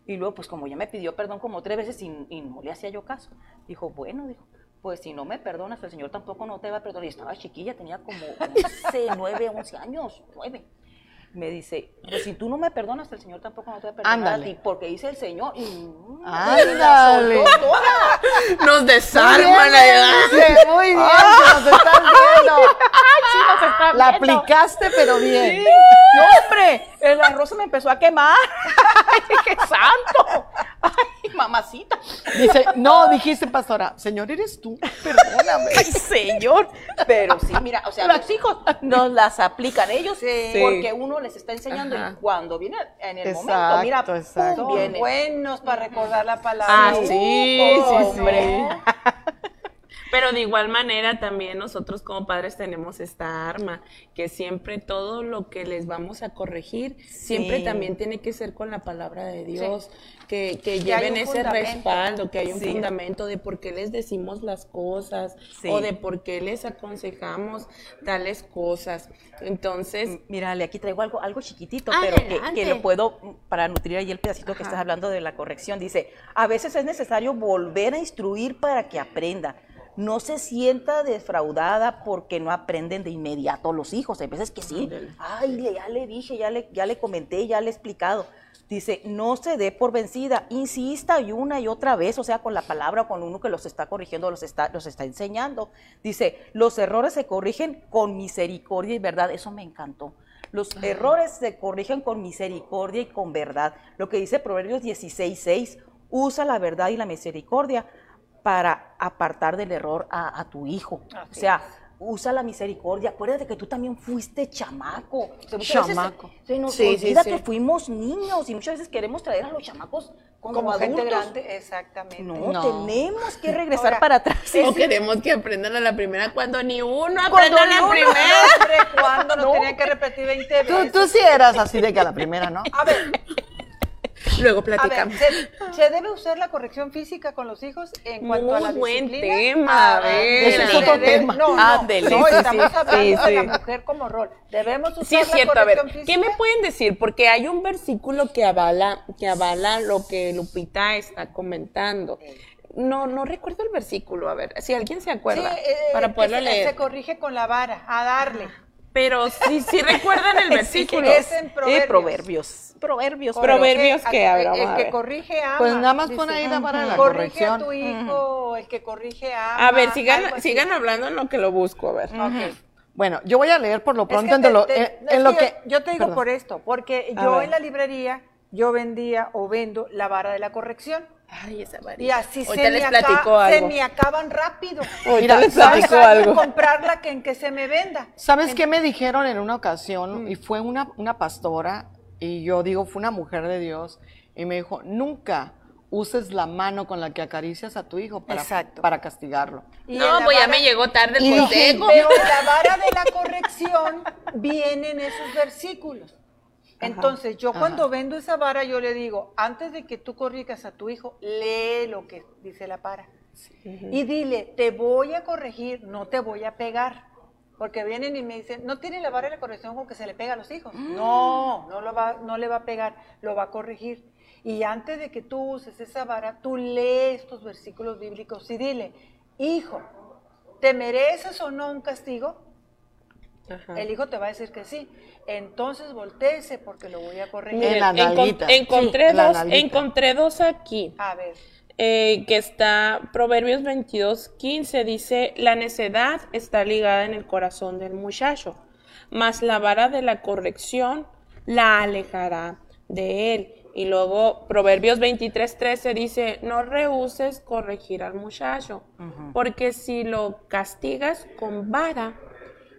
Y luego, pues como ya me pidió perdón como tres veces y, y no le hacía yo caso, dijo, bueno, dijo, pues si no me perdonas, el Señor tampoco no te va a perdonar. Y estaba chiquilla, tenía como 11, 9, 11 años, 9. Me dice, pues si tú no me perdonas, el Señor tampoco no te va a perdonar Ándale. a ti, porque dice el Señor. Y, mm, Ándale. Nos desarman la Berenice, Muy bien, que nos estás viendo. La aplicaste, pero bien. No, hombre, el arroz se me empezó a quemar. ¡Ay, qué santo! ¡Ay, mamacita! Dice, no, dijiste, pastora, Señor, eres tú, perdóname. Ay, señor. Pero sí, mira, o sea, los hijos nos las aplican ellos Sí. porque uno les está enseñando y cuando viene en el Exacto, momento, mira, pum, exacto. Son viene. buenos para recordar la palabra. Ah, sí, sí, sí. Hombre. Pero de igual manera también nosotros como padres tenemos esta arma, que siempre todo lo que les vamos a corregir, siempre Sí. también tiene que ser con la palabra de Dios, que, que lleven ese respaldo, que hay un Sí. fundamento de por qué les decimos las cosas o de por qué les aconsejamos tales cosas. Entonces, Mírale, aquí traigo algo, algo chiquitito, Ah, pero que, lo puedo, mm, para nutrir ahí el pedacito que estás hablando de la corrección, dice, a veces es necesario volver a instruir para que aprenda. No se sienta defraudada porque no aprenden de inmediato los hijos. Hay veces que sí. Ay, ya le dije, ya le, ya le comenté, ya le he explicado. Dice, no se dé por vencida, insista y una y otra vez, o sea, con la palabra o con uno que los está corrigiendo, los está, los está enseñando. Dice, los errores se corrigen con misericordia y verdad. Eso me encantó. Los errores se corrigen con misericordia y con verdad. Lo que dice Proverbios 16:6, usa la verdad y la misericordia para apartar del error a, a tu hijo. o sea, usa la misericordia. Acuérdate que tú también fuiste chamaco. O sea, muchas veces Chamaco. se, se nos Sí, sí, olvida sí. que fuimos niños y muchas veces queremos traer a los chamacos como, Como gente grande, exactamente. No, No. tenemos que regresar Ahora, para atrás. o queremos que aprendan a la primera cuando ni uno aprende a la uno. primera. Cuando nos No. tenían que repetir 20 Tú, veces. tú sí eras así de que a la primera, ¿no? A ver, Luego a ver, platicamos. ¿se, se debe usar la corrección física con los hijos en cuanto a la Muy buen disciplina? tema, a Ah, ver. Ese es otro tema. No, no, Ándele, no, sí, estamos hablando sí, de la mujer como rol. ¿Debemos usar Sí, es la cierto. A ver, corrección ¿qué me física? pueden decir? Porque hay un versículo que avala, que avala lo que Lupita está comentando. No, no recuerdo el versículo. A ver, si alguien se acuerda, Sí, eh, para poderlo se, leer. se corrige con la vara, a darle. Pero sí, sí recuerdan el versículo. Es en Eh, proverbios. proverbios. Proverbios. Pro- Proverbios que, a ver, el, que corrige ama. Pues nada más dice. pon ahí la vara de la Corrige a corrección. tu hijo, el que corrige ama. A ver, sigan, sigan hablando en lo que lo busco, a ver. Ok. Bueno, yo voy a leer por lo Es pronto que en te- lo, te- en- es en lo que que... yo, yo te digo perdón. por esto, porque A yo ver. en la librería, yo vendía o vendo la vara de la corrección. Ay, esa varita. Y así se me, les platico se algo. me acaban rápido. Ahorita Mira, les ¿sabes platico Salgo a algo. comprarla que en que se me venda. ¿Sabes qué me dijeron en una ocasión? Y fue una, una pastora, y yo digo, fue una mujer de Dios, y me dijo, nunca uses la mano con la que acaricias a tu hijo para, Exacto. para castigarlo. Y No, pues ya me llegó tarde el consejo. Pero en la vara de la corrección vienen esos versículos. Entonces, yo cuando vendo esa vara, yo le digo, antes de que tú corrijas a tu hijo, lee lo que dice la vara. Y dile, te voy a corregir, no te voy a pegar. Porque vienen y me dicen, ¿no tiene la vara de la corrección con que se le pega a los hijos? No, no, lo va, no le va a pegar, lo va a corregir. Y antes de que tú uses esa vara, tú lee estos versículos bíblicos y dile, hijo, ¿te mereces o no un castigo? Ajá. El hijo te va a decir que sí. Entonces volteese porque lo voy a corregir. Miren, En la encontré, Sí, en la dos, encontré dos aquí. A ver. eh, que está Proverbios 22, 15, dice, la necedad está ligada en el corazón del muchacho, mas la vara de la corrección la alejará de él. Y luego Proverbios 23, 13 dice, no rehuses corregir al muchacho, porque si lo castigas con vara,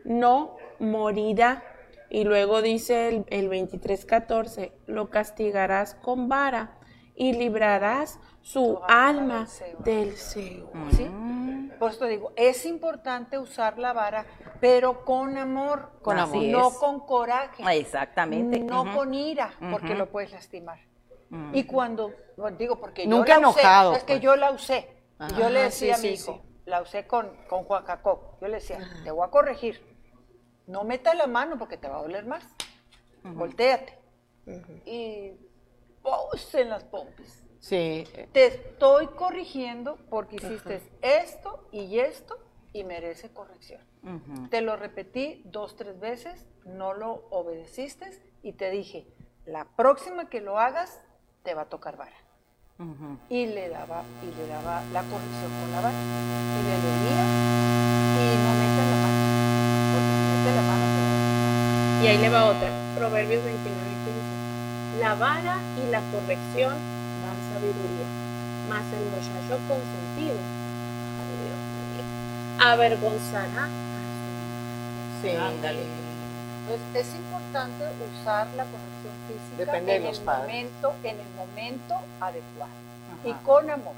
no morirá. Y luego dice el, el 23, 14, lo castigarás con vara y librarás su alma del Seol. ¿sí? Por eso te digo, es importante usar la vara, pero con amor, Con amor. no con coraje, Exactamente. no con ira, porque lo puedes lastimar. Y cuando, bueno, digo, porque Nunca yo la usé, enojado, es que pues. yo la usé, y yo le Ajá, decía sí, a mi sí, hijo, sí. la usé con, con Juan Jacob, yo le decía, te voy a corregir, no metas la mano porque te va a doler más, volteate, y pos en las pompis. Sí, Te estoy corrigiendo porque hiciste esto y esto y merece corrección. Te lo repetí dos, tres veces, no lo obedeciste y te dije, la próxima que lo hagas te va a tocar vara. Y le daba, y le daba la corrección con la vara. Y le leía y no metas la mano. Porque si metes la mano te va a Y ahí le va otra. Proverbios 29, 15. La vara y la corrección dan sabiduría, mas el muchacho consentido, ay Dios mío, avergonzará a su sí. Ándale. Pues es importante usar la corrección física Depende de en, los el padres. momento, en el momento adecuado y con amor.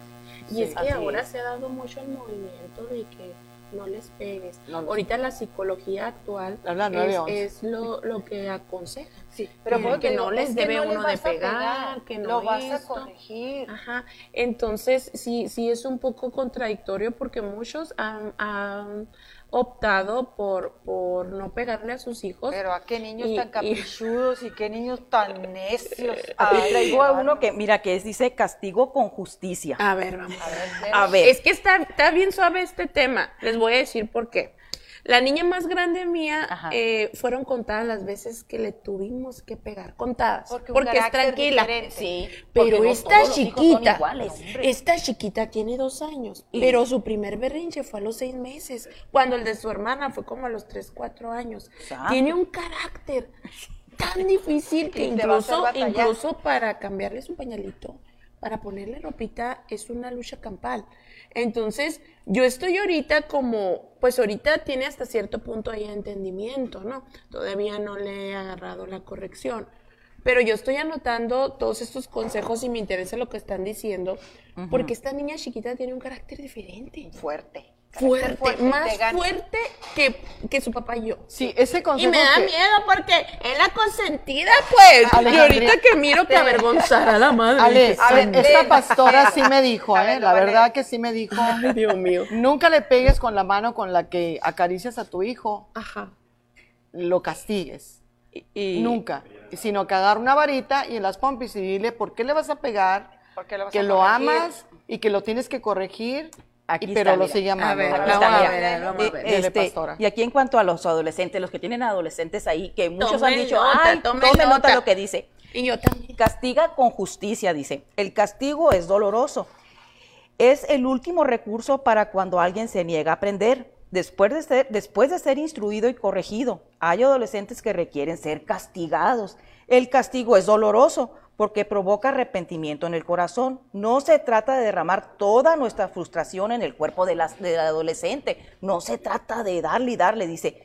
Y Sí, es que ahora es. se ha dado mucho el movimiento de que no les pegues. No Ahorita la psicología actual es, 911. es lo, lo que aconseja. Sí, pero te que digo, no les debe no uno de pegar, pegar, que no lo vas esto. a corregir. Ajá, entonces sí, sí es un poco contradictorio porque muchos han, han optado por, por no pegarle a sus hijos. Pero a qué niños Y- tan caprichudos y, qué niños tan necios. Aquí Ay, traigo a uno que, mira, que es, dice castigo con justicia. A ver, vamos. A ver. A ver. Es que está, está bien suave este tema. Les voy a decir por qué. La niña más grande mía eh, fueron contadas las veces que le tuvimos que pegar, contadas, Porque porque, un es tranquila. diferente. Sí, Pero no esta chiquita, iguales. esta chiquita tiene dos años, pero su primer berrinche fue a los seis meses, cuando el de su hermana fue como a los tres, cuatro años. Tiene un carácter tan difícil que incluso, incluso para cambiarle su pañalito, para ponerle ropita, es una lucha campal. Entonces, yo estoy ahorita como, pues ahorita tiene hasta cierto punto ahí entendimiento, ¿no? Todavía no le he agarrado la corrección. Pero yo estoy anotando todos estos consejos y me interesa lo que están diciendo, porque esta niña chiquita tiene un carácter diferente. Fuerte. Fuerte, fuerte y más fuerte que, que su papá y yo. Sí, ese Y consejo me da que- miedo porque es la consentida, pues. Y ahorita que miro que avergonzará a la madre. Ale, esta pastora sí me dijo, ¿eh? La verdad que sí me dijo. Ay, Dios mío. Nunca le pegues con la mano con la que acaricias a tu hijo, Ajá. lo castigues. Y- Nunca. Sino que agarra una varita y en las pompis y dile por qué le vas a pegar, Porque lo vas que a lo corregir. amas y que lo tienes que corregir, Aquí y, pero está, lo mira. sigue amando. A ver, ¿verdad? Aquí vamos está, a mira. ver, vamos a Eh, ver. Este, y aquí en cuanto a los adolescentes, los que tienen adolescentes ahí, que muchos Tomen han dicho, nota, ay, tome nota nota". lo que dice. Y yo también. Castiga con justicia, dice. El castigo es doloroso. Es el último recurso para cuando alguien se niega a aprender. Después de, ser, después de ser instruido y corregido, hay adolescentes que requieren ser castigados. El castigo es doloroso porque provoca arrepentimiento en el corazón. No se trata de derramar toda nuestra frustración en el cuerpo de las- del adolescente. No se trata de darle y darle, dice.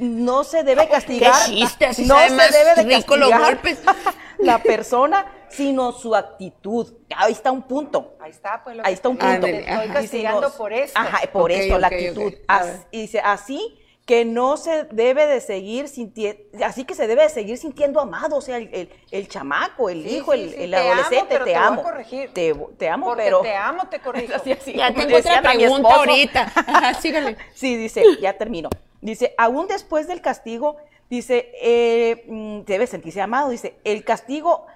No se debe castigar. chiste, así no se debe de rico los castigar golpes. la persona, sino su actitud. Ahí está un punto. Ahí está, pues lo Ahí está un punto. te estoy castigando por esto. Ajá, por Ok, esto, la actitud. A As- ver. y dice, así que no se debe de seguir sintiendo, así que se debe de seguir sintiendo amado, o sea, el, el- el chamaco, el Sí, hijo, sí, el, sí, el te amo, adolescente, pero te, te voy a amo. corregir. Te, te amo, Porque pero... te amo, te corrijo. Así, así, Ya tengo otra pregunta esposo. ahorita. Ajá, sígale. Sí, dice, ya termino. Dice, aún después del castigo, dice, eh, mm, debe sentirse amado. Dice, el castigo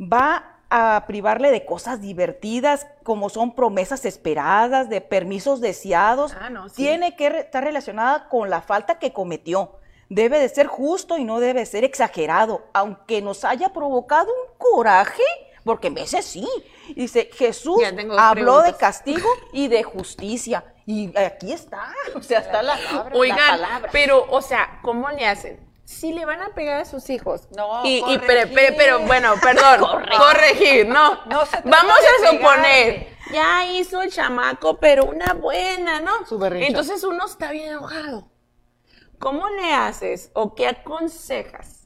va a privarle de cosas divertidas, como son promesas esperadas, de permisos deseados. Ah, no, sí. Tiene que re- estar relacionada con la falta que cometió. Debe de ser justo y no debe ser exagerado, aunque nos haya provocado un coraje, porque en veces sí. Dice, Jesús habló de castigo y de justicia. Y aquí está, o sea, está la, la Oigan, palabra. pero, o sea, ¿cómo le hacen? Si le van a pegar a sus hijos. No, y, y pero, pero- pero, bueno, perdón, corregir, no. No se Vamos a suponer, ya hizo el chamaco, pero una buena, ¿no? Su. Entonces uno está bien enojado. ¿Cómo le haces o qué aconsejas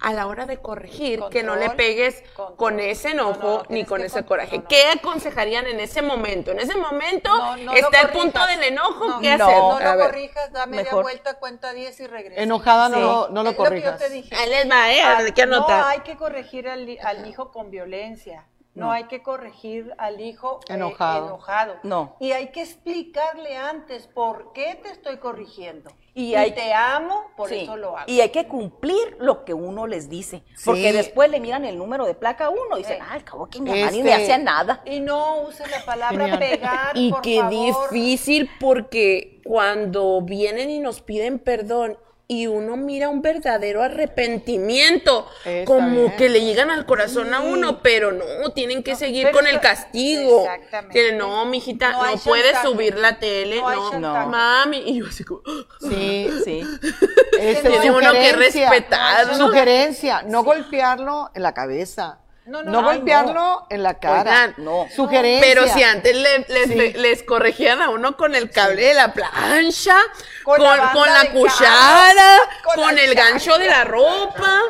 a la hora de corregir que no le pegues control. con ese No, no, enojo no, ni con ese coraje? no, no. ¿Qué aconsejarían en ese momento? En ese momento No, no lo está el punto del enojo, No, ¿qué no, hacer? No lo corrijas, da media mejor. vuelta, cuenta 10 y regresa. Enojada no, Sí. no lo Es lo que yo te dije. Les va, ¿eh? Ah, Hay que anotar. No hay que corregir al, al hijo con violencia. No, hay que corregir al hijo eh, Enojado. No. Y hay que explicarle antes por qué te estoy corrigiendo. Y Y, hay- te amo, por Sí, eso lo hago. Y hay que cumplir lo que uno les dice. Porque después le miran el número de placa a uno y dicen, ah, al cabo que mi mamá ni Este- me hacía nada. Y no use la palabra Genial. pegar, Y por qué favor. difícil porque cuando vienen y nos piden perdón y uno mira un verdadero arrepentimiento, Está como bien. que le llegan al corazón a uno, pero no, tienen que seguir con el castigo. Exactamente. Tienen, no, mijita, No no, puedes chantaje. subir la tele, No no, chantaje. mami. Y yo así como, Sí, Sí. Este, Tiene uno que sugerencia, respetar, ¿no? Sugerencia, no golpearlo en la cabeza. No, No, no, golpearlo en la cara. Oigan, no. Sugerencia. Pero si antes le- les, Sí. les corregían a uno con el cable de la plancha, Con con, la banda con la de cuchara, con con la el gancho de la ropa,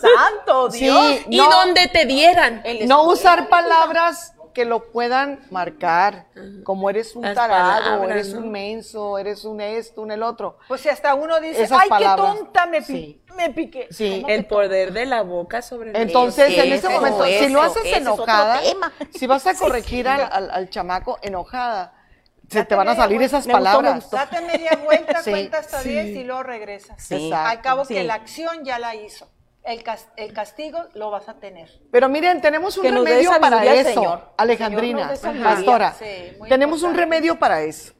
¡Santo Sí, Dios! y no, donde te dieran. En la no usar palabras que lo puedan marcar, como eres un Las tarado, palabras, eres ¿no? un menso, eres un esto, un el otro. Pues si hasta uno dice, Esas ay, palabras. qué tonta me, pi- Sí. me piqué. Sí. ¿Cómo que El poder de la boca sobre la Entonces, en ese Eso, momento, si lo haces enojada, si vas a corregir al, al- al chamaco enojada, se te van a salir esas Me gustó, me palabras. gustó. Date media vuelta, Sí, cuenta hasta sí. 10 y luego regresas. Sí. Exacto. Al cabo Sí. que la acción ya la hizo. El, cas- el castigo lo vas a tener. Pero miren, tenemos un Que remedio para eso, Señor. Alejandrina, Señor pastora. Sí, tenemos un remedio para eso.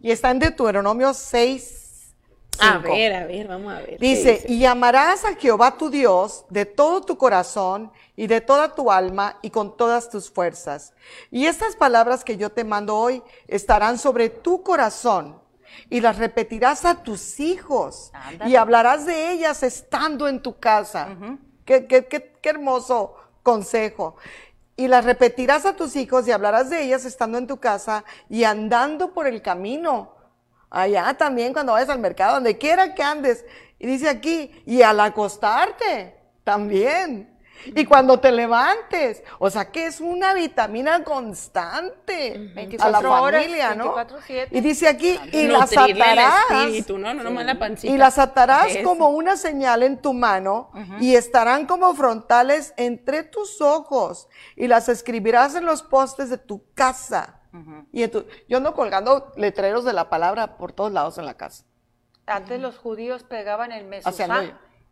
Y está en Deuteronomio 6, A 5. ver, a ver, vamos a ver. ¿qué Dice, y amarás a Jehová tu Dios de todo tu corazón y de toda tu alma y con todas tus fuerzas. Y estas palabras que yo te mando hoy estarán sobre tu corazón y las repetirás a tus hijos Ándale. y hablarás de ellas estando en tu casa. qué, qué- qué- qué hermoso consejo. Y las repetirás a tus hijos y hablarás de ellas estando en tu casa y andando por el camino. Allá también cuando vayas al mercado, donde quiera que andes. Y dice aquí, y al acostarte también. Y cuando te levantes. O sea que es una vitamina constante a la 24 horas, familia, ¿no? 24/7. Y dice aquí, y las el atarás. espíritu, no, no, nomás la pancita. Y las atarás Eso. como una señal en tu mano y estarán como frontales entre tus ojos y las escribirás en los postes de tu casa. Y tu- yo ando colgando letreros de la palabra por todos lados en la casa. Antes los judíos pegaban el mesuzá.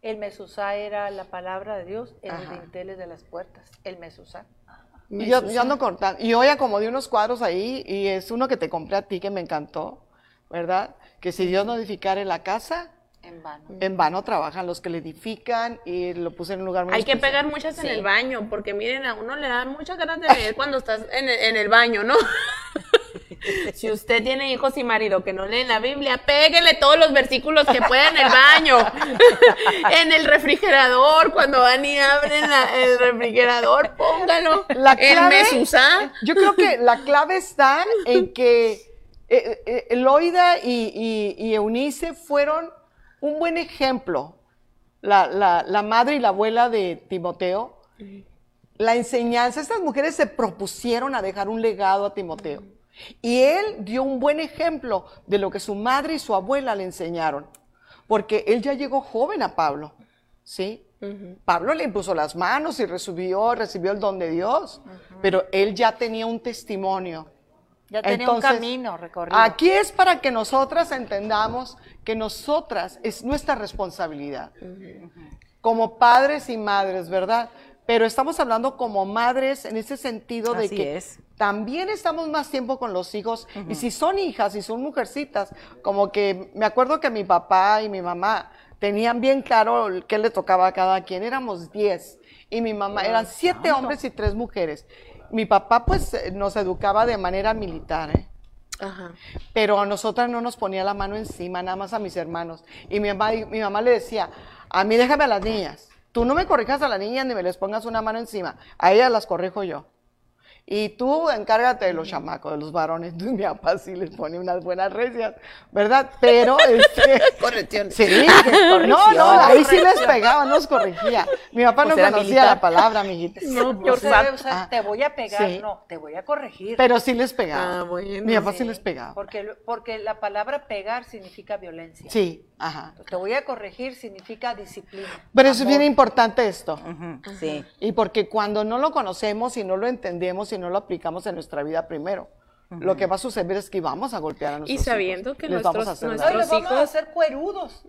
El mesuzá era la palabra de Dios en los dinteles de las puertas. El mesuzá. Y yo, yo ando cortando. Y hoy acomodé unos cuadros ahí y es uno que te compré a ti que me encantó, ¿verdad? Que si Dios no edificare la casa, En vano. en vano trabajan los que le edifican y lo puse en un lugar muy Hay que especial. pegar muchas en el baño, porque miren, a uno le da muchas ganas de leer cuando estás en el, en el baño, ¿no? si usted tiene hijos y marido que no leen la Biblia, péguele todos los versículos que pueda en el baño, en el refrigerador, cuando van y abren la- el refrigerador, póngalo. La clave- mesuzá. Yo creo que la clave está en que eh, eh, Eloida y, y- y Eunice fueron un buen ejemplo. La, la- la madre y la abuela de Timoteo. La enseñanza, estas mujeres se propusieron a dejar un legado a Timoteo. Y él dio un buen ejemplo de lo que su madre y su abuela le enseñaron. Porque él ya llegó joven a Pablo. ¿Sí? Pablo le impuso las manos y recibió, recibió el don de Dios, pero él ya tenía un testimonio. Ya tenía Entonces, un camino recorrido. Aquí es para que nosotras entendamos que nosotras es nuestra responsabilidad. Como padres y madres, ¿verdad? Pero estamos hablando como madres en ese sentido de Así que es. también estamos más tiempo con los hijos. Y si son hijas y son mujercitas, como que me acuerdo que mi papá y mi mamá tenían bien claro qué le tocaba a cada quien. Éramos 10 y mi mamá, eran siete hombres y tres mujeres. Mi papá pues eh, nos educaba de manera militar, ¿eh? Ajá. Pero a nosotras no nos ponía la mano encima, nada más a mis hermanos. Y mi mamá, mi mamá le decía, a mí déjame a las niñas. Tú no me corrijas a las niñas ni me les pongas una mano encima. A ellas las corrijo yo. Y tú encárgate de los chamacos, de los varones. Mi papá sí les pone unas buenas recias, ¿verdad? Pero, este, Correcciones. Sí, no, no, ahí sí les pegaba, no los corrigía. Mi papá no Pues era conocía militar. la palabra, mijita. No, Dios o sea, santo. o sea, Ah, te voy a pegar, sí. no, te voy a corregir. Pero sí les pegaba. Ah, bueno. Mi papá sí Sí, les pegaba. Porque, porque la palabra pegar significa violencia. Sí, ajá. Te voy a corregir significa disciplina. Pero eso es bien importante esto. Sí. Y porque cuando no lo conocemos y no lo entendemos y no lo aplicamos en nuestra vida primero, lo que va a suceder es que vamos a golpear a nuestros Y sabiendo hijos. que Les vamos nuestros- a hacer nuestros Ay, les vamos a hijos- hacer cuerudos.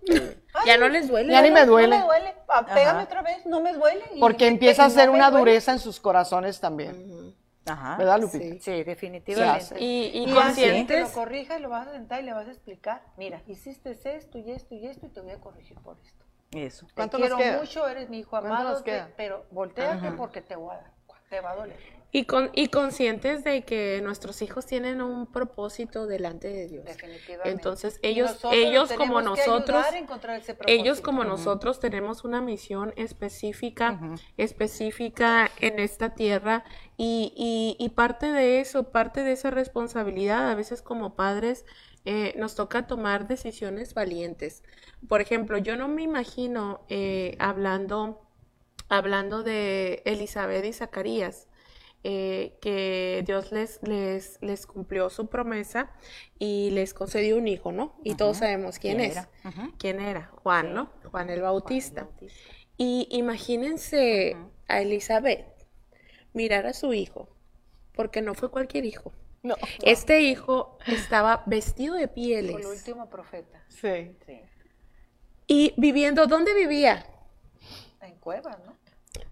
Ay, Ya no les duele. Ya ni me no, duele. No me duele. Ah, Pégame Ajá. otra vez, no me duele. Y- Porque empieza a y no ser me una dureza en sus corazones también. Ajá. ¿Verdad, Lupita? Sí, sí, definitivamente. Sí, Y, y Y así te conscientes. lo corrijas, lo vas a sentar y le vas a explicar. Mira, hiciste esto y esto y esto y te voy a corregir por esto. Eso. Te ¿Cuánto nos quiero queda? mucho, eres mi hijo ¿Cuánto amado, pero volteate porque te, voy a dar, te va a doler. Y, con, y conscientes de que nuestros hijos tienen un propósito delante de Dios. Definitivamente. Entonces, ellos, ellos como nosotros, ellos como nosotros tenemos una misión específica, específica en esta tierra y, y- y parte de eso, parte de esa responsabilidad, a veces como padres, eh, nos toca tomar decisiones valientes. Por ejemplo, yo no me imagino eh, hablando, hablando de Elizabeth y Zacarías, eh, que Dios les, les, les cumplió su promesa y les concedió un hijo, ¿no? Y todos sabemos quién, ¿Quién es. era? ¿Quién era? Juan, ¿no? Juan el Bautista. Y imagínense a Elizabeth mirar a su hijo, porque no fue cualquier hijo. No. Este hijo estaba vestido de Fue el pieles último profeta Sí. y viviendo, ¿dónde vivía? en cuevas, ¿no?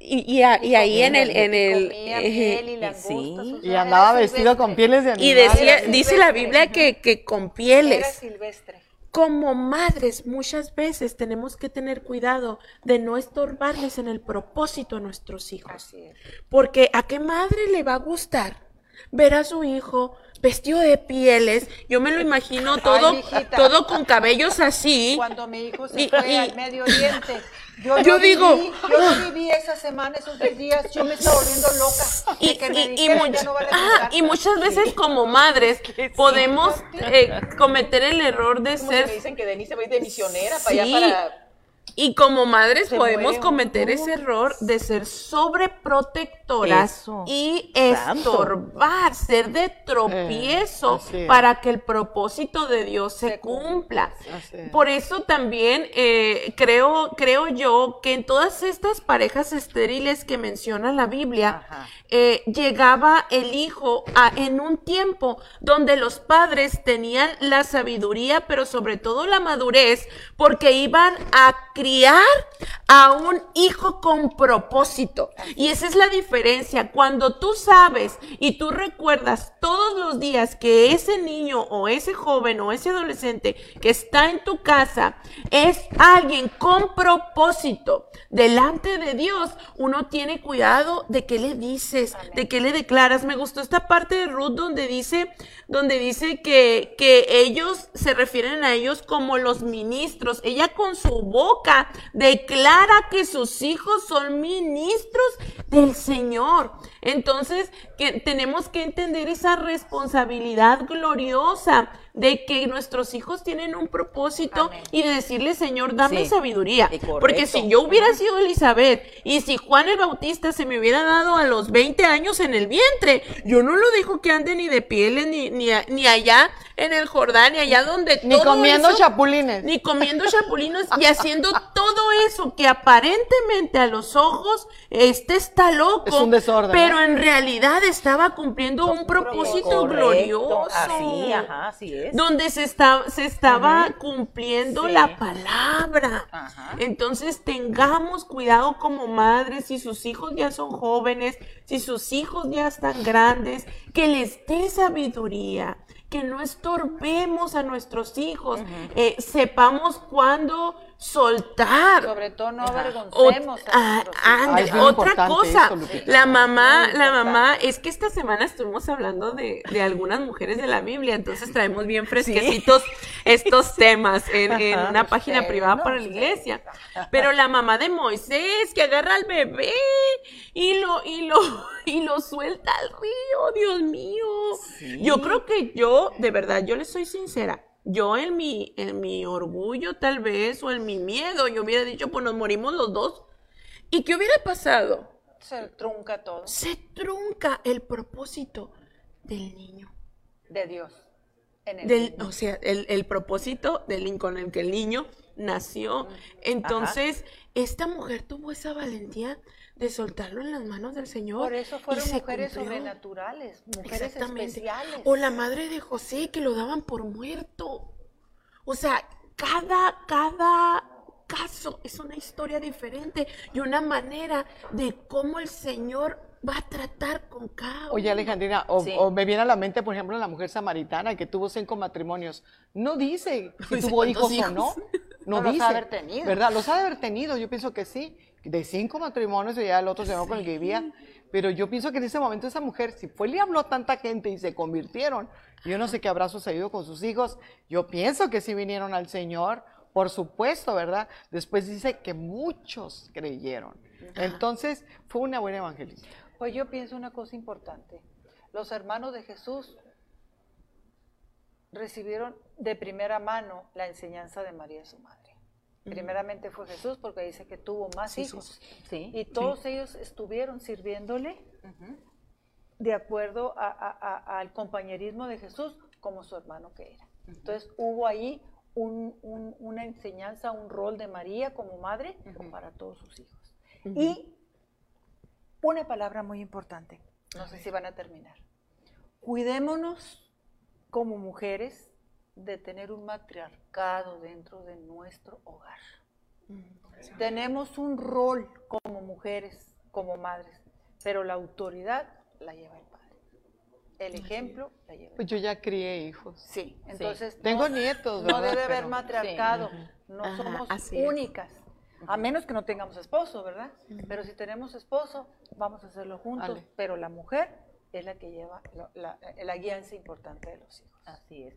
Y, y a- y ahí en el, en Y el, eh, y eh, langosta. sí. Y andaba vestido con pieles de y animales. decía, Era dice la. Biblia que, que con Era pieles. silvestre. Como madres, muchas veces tenemos que tener cuidado de no estorbarles en el propósito a nuestros hijos. Así es. Porque ¿a qué madre le va a gustar ver a su hijo vestido de pieles? Yo me lo imagino todo, mijita. todo con cabellos así. Cuando mi hijo se Y- fue y- al Medio Oriente, yo, Yo no digo, viví, yo no viví esa semana, esos tres días, yo me estaba volviendo loca. Y, que me y- y dijeran, much- "Ya no vale tu ah, casa". y muchas veces como madres podemos eh, cometer el error de ser me dicen que Denise va a ir de misionera Sí. para allá para... Y como madres Se podemos cometer ese error de ser sobreprotectoras Eso. y Santo. estorbar, ser de tropiezo es. para que el propósito de Dios se, cumpla. Es. Por eso también eh, creo, creo yo que en todas estas parejas estériles que menciona la Biblia, eh, llegaba el hijo a- en un tiempo donde los padres tenían la sabiduría, pero sobre todo la madurez, porque iban a criar a un hijo con propósito. Y esa es la diferencia. Cuando tú sabes y tú recuerdas todos los días que ese niño o ese joven o ese adolescente que está en tu casa es alguien con propósito delante de Dios, uno tiene cuidado de qué le dices, de qué le declaras. Me gustó esta parte de Ruth donde dice, donde dice que, que ellos se refieren a ellos como los ministros. Ella con su boca declara que sus hijos son ministros del Señor. Entonces, tenemos que entender esa responsabilidad gloriosa de que nuestros hijos tienen un propósito Amén. y de decirle, Señor, dame Sí, sabiduría. Porque si yo hubiera sido Elizabeth y si Juan el Bautista se me hubiera dado a los 20 años en el vientre, yo no lo dejo que ande ni de pieles, ni, ni, ni allá en el Jordán, ni allá donde Ni todo comiendo eso- chapulines. ni comiendo chapulinos y haciendo todo eso que aparentemente a los ojos este está loco, Es un desorden, pero ¿no? en realidad estaba cumpliendo un propósito Correcto. glorioso. Así, ajá, así es. Donde se, está, se estaba cumpliendo Sí. la palabra. Ajá. Entonces tengamos cuidado como madres, si sus hijos ya son jóvenes, si sus hijos ya están grandes, que les dé sabiduría, que no estorbemos a nuestros hijos, eh, sepamos cuándo soltar. Sobre todo no Ot- avergoncemos a ah, Ay, otra cosa, la mamá, la mamá, es que esta semana estuvimos hablando de, de algunas mujeres de la Biblia, entonces traemos bien fresquecitos estos temas en, en una página privada no, para la iglesia. Pero la mamá de Moisés que agarra al bebé y lo, y lo, y lo suelta al río, Dios mío. Yo creo que yo, de verdad, yo le soy sincera. Yo en mi, en mi orgullo tal vez o en mi miedo, yo hubiera dicho, pues nos morimos los dos. ¿Y qué hubiera pasado? Se trunca todo Se trunca el propósito del niño. de Dios. En el Del, niño. o sea, el, el propósito del con el que el niño nació. Entonces, esta mujer tuvo esa valentía de soltarlo en las manos del Señor. Por eso y fueron se mujeres cumplió. sobrenaturales, mujeres Exactamente. especiales. O la madre de José que lo daban por muerto. O sea, cada, cada caso es una historia diferente y una manera de cómo el Señor va a tratar con cada Oye. Alejandrina, o, Sí. o me viene a la mente, por ejemplo, la mujer samaritana que tuvo cinco matrimonios. No dice si Dice tuvo hijos, o no. No, No los dice. ha de haber tenido. ¿Verdad? Los ha de haber tenido. Yo pienso que sí. De cinco matrimonios y ya el otro señor con el que vivía. Pero yo pienso que en ese momento esa mujer, si fue, le habló a tanta gente y se convirtieron, yo no sé qué habrá sucedido con sus hijos. Yo pienso que sí vinieron al Señor, por supuesto, ¿verdad? Después dice que muchos creyeron. Entonces, fue una buena evangelista. Pues yo pienso una cosa importante. Los hermanos de Jesús recibieron de primera mano la enseñanza de María su madre. Primeramente fue Jesús porque dice que tuvo más hijos. Sí. Y todos ellos estuvieron sirviéndole de acuerdo a- a- a- al compañerismo de Jesús como su hermano que era. Entonces hubo ahí un- un- una enseñanza, un rol de María como madre para todos sus hijos. Y una palabra muy importante, no sé si van a terminar. Cuidémonos como mujeres de tener un matriarcado dentro de nuestro hogar. Tenemos un rol como mujeres, como madres, pero la autoridad la lleva el padre. El ejemplo la lleva el Pues yo ya crié hijos. Sí, entonces Tengo no- nietos, No ¿verdad? debe haber matriarcado, no Ajá, somos es. únicas. A menos que no tengamos esposo, ¿verdad? Pero si tenemos esposo, vamos a hacerlo juntos. Pero la mujer es la que lleva lo- la, la guianza importante de los hijos. Así es.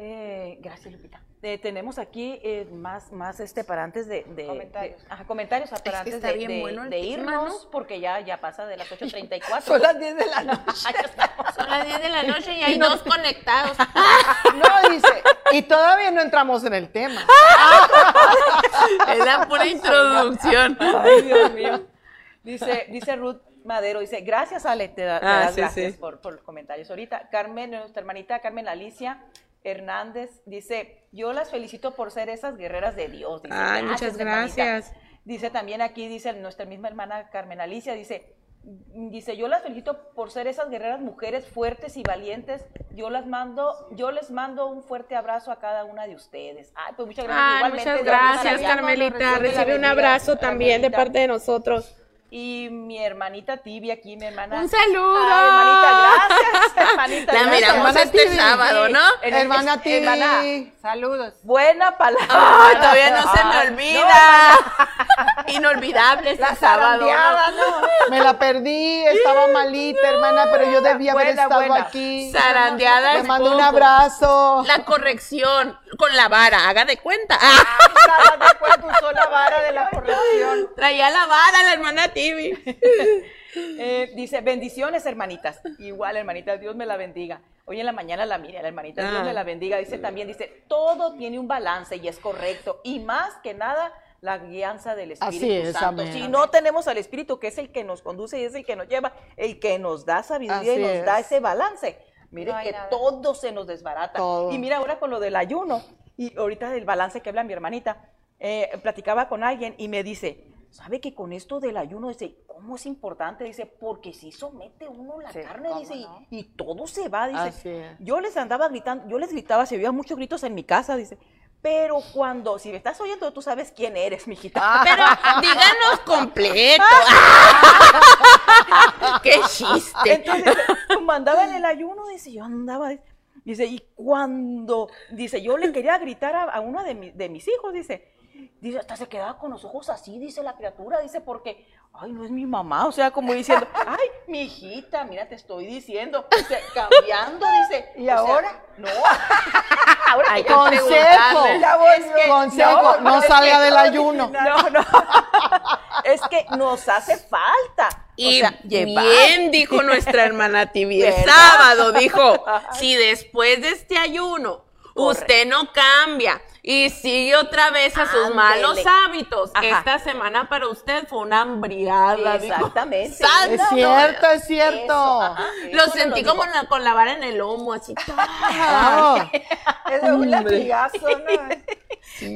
Eh, gracias, Lupita. Eh, tenemos aquí eh, más, más este para antes de, de- Comentarios. de- ajá, comentarios para que antes está de, bien de- bueno de tema, irnos, ¿no? porque ya, ya pasa de las 8.34. Son las 10 de la noche. Son las 10 de la noche y hay dos conectados. No, dice, y todavía no entramos en el tema. Es la pura introducción. Ay, Dios mío. Dice, dice Ruth Madero, dice, gracias Ale, te, da- te Ah, das sí, gracias sí. Por, por los comentarios. Ahorita, Carmen, nuestra hermanita Carmen Alicia Hernández, dice, yo las felicito por ser esas guerreras de Dios. Dice, Ay, muchas hermanita". gracias. Dice también aquí, dice nuestra misma hermana Carmen Alicia, dice, dice, yo las felicito por ser esas guerreras mujeres fuertes y valientes. Yo las mando, yo les mando un fuerte abrazo a cada una de ustedes. Ay, pues muchas gracias. Ay, muchas gracias. Carmelita. Recibe un abrazo también de parte de nosotros. Y mi hermanita Tibia aquí, mi hermana. ¡Un saludo! Ay, hermanita, gracias. Hermanita, La gracias. miramos Hermana este Tibi. sábado, ¿no? Hermana es- Tibi. hermana, Saludos. buena palabra. Ay, todavía no se me olvida. Inolvidable este sábado. ¿no? zarandeada, ¿no? Me la perdí, estaba malita, hermana, pero yo debía haber estado buena. aquí. Zarandeada Le mando un abrazo. La corrección con la vara, haga de cuenta. Nada, después usó la vara de la corrección. Traía la vara la hermana Tibi. Eh, dice, bendiciones, hermanitas. Igual, hermanita, Dios me la bendiga. Hoy en la mañana la miré, la hermanita, Dios Ah. me la bendiga. Dice también, dice, todo tiene un balance y es correcto. Y más que nada, la guianza del Espíritu Así es, Santo. amén. Si no tenemos al Espíritu, que es el que nos conduce y es el que nos lleva, el que nos da sabiduría Así y nos da es. ese balance. Mire No que nada. todo se nos desbarata. Todo. Y mira ahora con lo del ayuno, y ahorita del balance que habla mi hermanita, eh, platicaba con alguien y me dice, ¿sabe que con esto del ayuno, dice, ¿cómo es importante? Dice, porque si somete uno la Sí, carne, ¿cómo dice, y- no? y, todo se va, dice. Así es. Yo les andaba gritando, yo les gritaba, se oían muchos gritos en mi casa, dice, pero cuando, si me estás oyendo, tú sabes quién eres, mijita. Pero díganos completo. ¡Qué chiste! Entonces, como andaba en el ayuno, dice, yo andaba, dice, y cuando, dice, yo le quería gritar a, a uno de, mi- de mis hijos, dice, dice, hasta se quedaba con los ojos así, dice la criatura, dice, porque, ay, no es mi mamá, o sea, como diciendo, ay, mi hijita, mira, te estoy diciendo, o sea, cambiando, dice. ¿Y o sea, ahora? no, ahora hay que Consejo, volvió. consejo, no, es salga del ayuno. No, no, es que nos hace falta, Y o sea, llevar. bien dijo nuestra hermana Tibi el sábado, dijo, si después de este ayuno usted no cambia y sigue otra vez a sus Ándele. malos hábitos, Ajá. esta semana para usted fue una hambriada. Exactamente. Santo. Es cierto, es cierto. Eso, ajá, Lo eso sentí como la- con la vara en el lomo, así. Ah, Es de un latigazo, ¿no?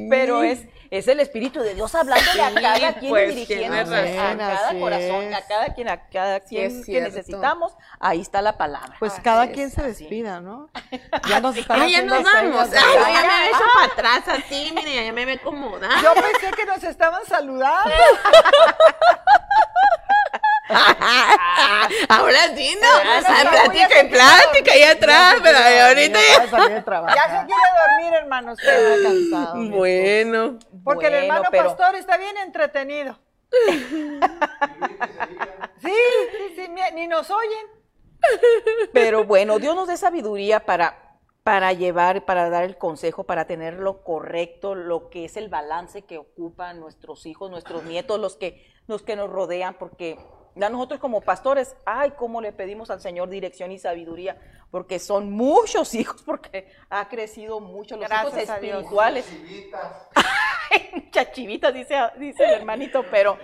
Pero es, es el Espíritu de Dios hablándole a Sí, cada quien pues, y dirigiéndose a cada Así corazón, es. a cada quien, a cada quien que necesitamos. Ahí está la palabra. pues Así cada es, quien se así. despida, ¿no? Ya nos están Ay, ya nos vamos. Ay, ¿verdad? ya me he hecho para atrás así, mire, ya me ve cómoda. Yo pensé que nos estaban saludando. Ahora sí, no. Ah, sí, Ay, ya plática y plática ahí atrás, pero ahorita Ya ya. se quiere dormir, hermanos. Estoy cansado. Bueno. Porque el hermano pero- pastor está bien entretenido. Sí, sí, sí, ni nos oyen. Pero bueno, Dios nos dé sabiduría para, para llevar, para dar el consejo, para tener lo correcto, lo que es el balance que ocupan nuestros hijos, nuestros nietos, los que, los que nos rodean, porque ya nosotros como pastores, ay, cómo le pedimos al Señor dirección y sabiduría, porque son muchos hijos, porque ha crecido mucho los Gracias hijos espirituales. Ay, muchas chivitas, dice, dice el hermanito, pero,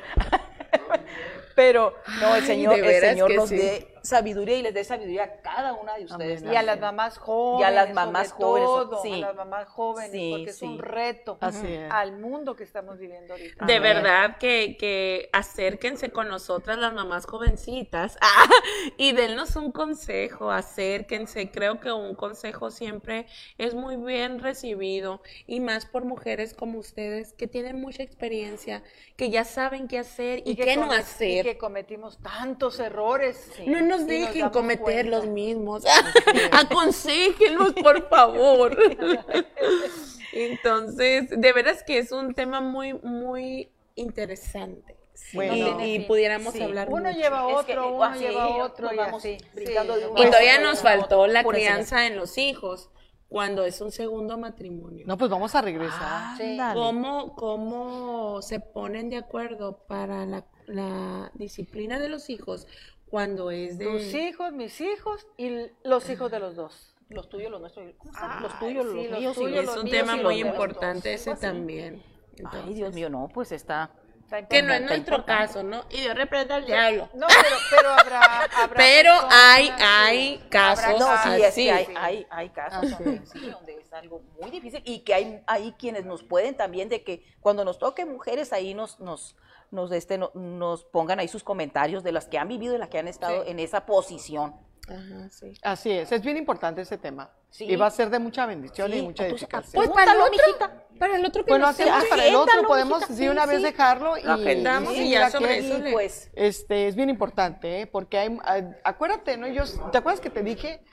pero no, el Ay, Señor, de el Señor nos sí. dé sabiduría y les dé sabiduría a cada una de ustedes. Amén. Y a las mamás jóvenes. Y a las mamás jóvenes, todo, sí. A las mamás jóvenes, Sí, porque es un reto Así es. al mundo que estamos viviendo ahorita. De Amén. verdad que, que acérquense con nosotras las mamás jovencitas ah, y dennos un consejo, acérquense. Creo que un consejo siempre es muy bien recibido y más por mujeres como ustedes que tienen mucha experiencia, que ya saben qué hacer y, que qué no hacer. Y que cometimos tantos errores. No nos dejen damos cometer cuenta. los mismos. Aconséjenos, por favor. Entonces, de veras que es un tema muy, muy interesante. Bueno. y, y pudiéramos Sí. hablar Uno mucho. lleva Es otro, que, uno así, lleva nos otro y vamos así. brincando Sí, de un Y todavía nos otro, faltó la crianza en los hijos cuando es un segundo matrimonio. No, pues vamos a regresar. Sí. Ándale. ¿Cómo, ¿Cómo se ponen de acuerdo para la, la disciplina de los hijos cuando es de... Tus hijos, mis hijos y los hijos de los dos. Los tuyos, los nuestros, ¿cómo llama? Los tuyos, sí, los los míos y tuyos, los es un tema muy importante ese también. Ay, Dios mío, no, pues está. Está Que no es nuestro importante. caso, ¿no? Y Dios reprenda al diablo. No, pero, pero habrá, habrá Pero hay, hay casos No, sí, es así. que hay, sí. hay, hay casos Así donde, sí, donde es algo muy difícil y que hay, hay quienes nos pueden también de que cuando nos toque mujeres ahí nos, nos, nos, este, no- nos pongan ahí sus comentarios de las que han vivido y las que han estado Sí. en esa posición. Ajá, sí. Así es, es bien importante ese tema. Sí. Y va a ser de mucha bendición y mucha entonces, edificación. Pues para el otro, para el otro que bueno, nos ah, para el otro podemos sí, sí, una vez dejarlo y agendamos sí, y ya sobre eso Y le- pues, Este, es bien importante, ¿eh? porque hay, acuérdate, ¿no? Yo, ¿Te acuerdas que te dije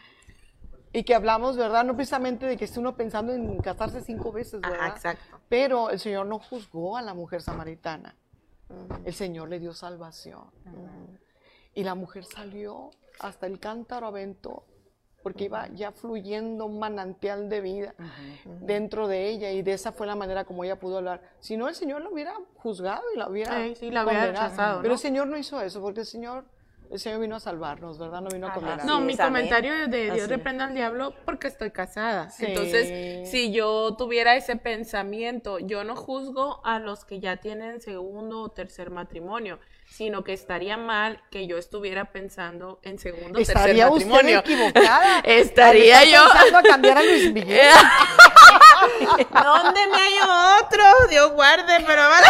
y que hablamos, verdad? No precisamente de que esté uno pensando en casarse cinco veces, Ajá, ¿verdad? exacto. Pero el Señor no juzgó a la mujer samaritana. El Señor le dio salvación. Y la mujer salió hasta el cántaro aventó, porque iba ya fluyendo un manantial de vida dentro de ella y de esa fue la manera como ella pudo hablar. Si no, el Señor la hubiera juzgado y la hubiera Sí, sí, la hubiera condenado. rechazado, Pero el Señor no hizo eso, porque el Señor, el Señor vino a salvarnos, ¿verdad? No vino a condenar. No, mi comentario es de Dios reprenda al diablo porque estoy casada. Sí. Entonces, si yo tuviera ese pensamiento, yo no juzgo a los que ya tienen segundo o tercer matrimonio, sino que estaría mal que yo estuviera pensando en segundo o tercer Estaría usted matrimonio. equivocada. Estaría yo. pensando a cambiar a Luis Miguel. ¿Dónde me hay otro? Dios guarde, pero vale.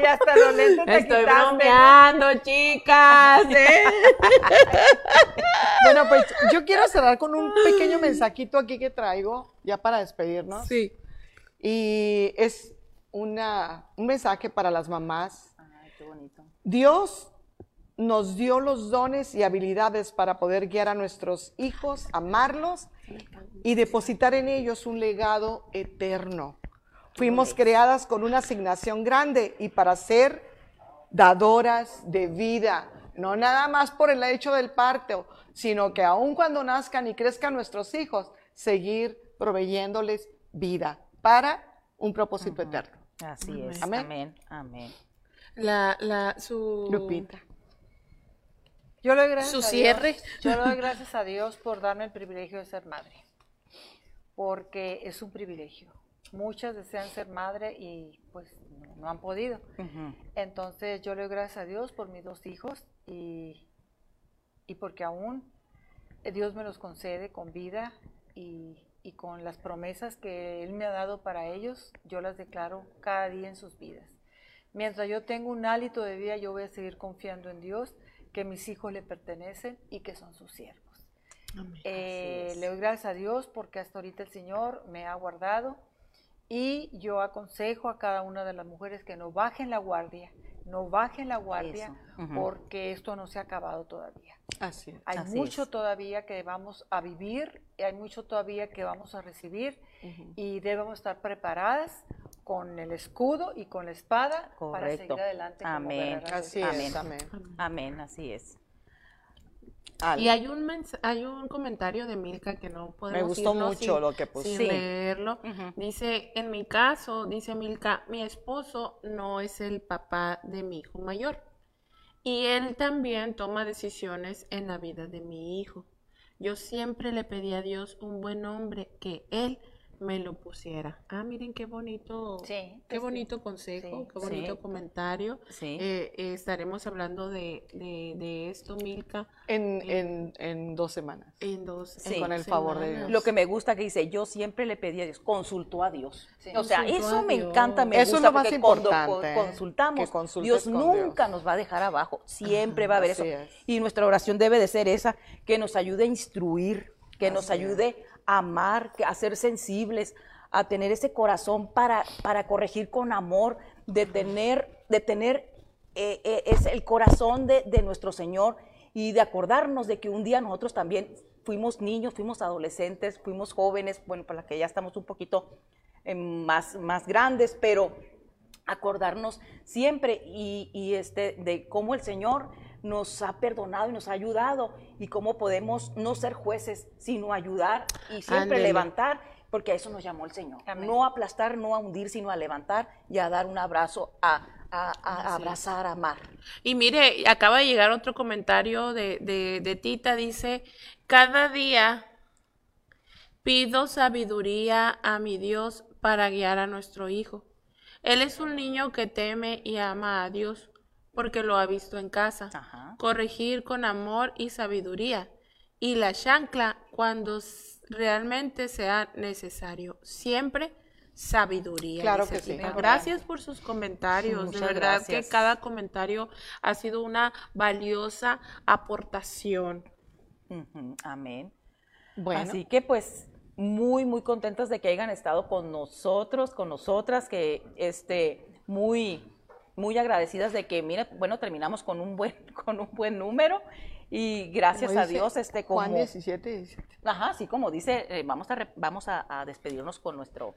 Y hasta los lentes te Estoy quitaste. bromeando, chicas. ¿eh? Bueno, pues yo quiero cerrar con un pequeño mensajito aquí que traigo, ya para despedirnos. Sí. Y es una, un mensaje para las mamás. ay, qué bonito. Dios nos dio los dones y habilidades para poder guiar a nuestros hijos, amarlos y depositar en ellos un legado eterno. Fuimos creadas con una asignación grande y para ser dadoras de vida, no nada más por el hecho del parto, sino que aun cuando nazcan y crezcan nuestros hijos, seguir proveyéndoles vida para un propósito eterno. Así es. Amén. Amén. Amén. La, la, su... Lupita. Yo le doy gracias Su a cierre. Dios. Yo le doy gracias a Dios por darme el privilegio de ser madre. Porque es un privilegio. Muchas desean ser madre y pues no, no han podido. Entonces yo le doy gracias a Dios por mis dos hijos y, y porque aún eh, Dios me los concede con vida y, y con las promesas que Él me ha dado para ellos, yo las declaro cada día en sus vidas. Mientras yo tengo un hálito de vida, yo voy a seguir confiando en Dios, que mis hijos le pertenecen y que son sus siervos. Eh, le doy gracias a Dios porque hasta ahorita el Señor me ha guardado y yo aconsejo a cada una de las mujeres que no bajen la guardia, no bajen la guardia porque esto no se ha acabado todavía. Así es. Hay Así mucho es. todavía que vamos a vivir, y hay mucho todavía que vamos a recibir y debemos estar preparadas con el escudo y con la espada para seguir adelante. como Amén. guerreras Así es. Dios. Amén. Amén, así es. Y hay un hay un comentario de Milka que no podemos gustó irnos mucho sin- lo que puso. sin Sí. leerlo. Dice, en mi caso, dice Milka, mi esposo no es el papá de mi hijo mayor. Y él también toma decisiones en la vida de mi hijo. Yo siempre le pedí a Dios un buen hombre que él me lo pusiera. Ah, miren qué bonito, Sí, qué sí. bonito consejo, Sí, qué bonito sí. comentario. Sí. Eh, eh, estaremos hablando de, de, de esto, Milka, En, en, en dos semanas. en dos Sí. Con el favor de semanas. Dios. Lo que me gusta que dice, yo siempre le pedí a Dios, consultó a Dios. Sí. O sea, Consultó eso me Dios. encanta, me Eso es lo más importante, co- ¿eh? consultamos, Que Dios con nunca Dios. nos va a dejar abajo, siempre va a haber eso. es. Y nuestra oración debe de ser esa, que nos ayude a instruir, que nos ayude a amar, a ser sensibles, a tener ese corazón para, para corregir con amor, de tener, de tener eh, eh, es el corazón de, de nuestro Señor y de acordarnos de que un día nosotros también fuimos niños, fuimos adolescentes, fuimos jóvenes, bueno, para que ya estamos un poquito eh, más, más grandes, pero acordarnos siempre y, y, este, de cómo el Señor nos ha perdonado y nos ha ayudado y cómo podemos no ser jueces, sino ayudar y siempre levantar, porque a eso nos llamó el Señor. Amén. No aplastar, no a hundir, sino a levantar y a dar un abrazo, a, a- a abrazar, a amar. Y mire, acaba de llegar otro comentario de, de, de Tita, dice, cada día pido sabiduría a mi Dios para guiar a nuestro hijo. Él es un niño que teme y ama a Dios porque lo ha visto en casa. Ajá. Corregir con amor y sabiduría. Y la chancla cuando realmente sea necesario. Siempre sabiduría. Claro que sí. Gracias por sus comentarios. De verdad gracias. que cada comentario ha sido una valiosa aportación. Amén. Bueno, Así que pues muy, muy contentas de que hayan estado con nosotros, con nosotras, que este, muy, muy agradecidas de que, mira, bueno, terminamos con un buen, con un buen número y gracias como a dice Dios, este, como, Juan 17, 17. ajá, sí, como dice, eh, vamos a, re- vamos a, a despedirnos con nuestro,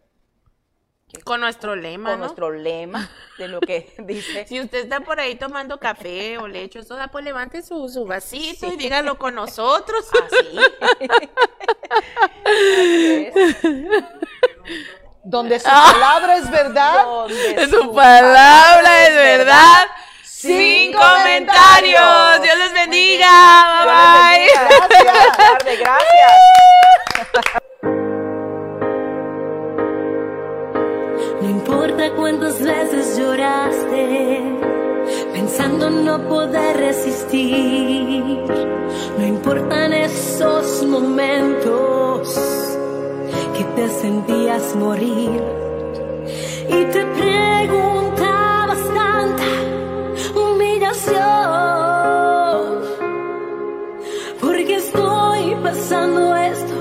Con nuestro lema, con ¿no? nuestro lema de lo que dice. Si usted está por ahí tomando café o leche o soda, pues levante su, su vasito y dígalo con nosotros. Así. Así es. Donde su palabra es verdad. Donde Su palabra es verdad. Sin Sin comentarios. comentarios. Dios les bendiga. Dios les Bye bye. bendiga. Tardes, gracias. No importa cuántas veces lloraste, pensando no poder resistir. No importan esos momentos que te sentías morir. Y te preguntabas tanta humillación. Porque estoy pasando esto,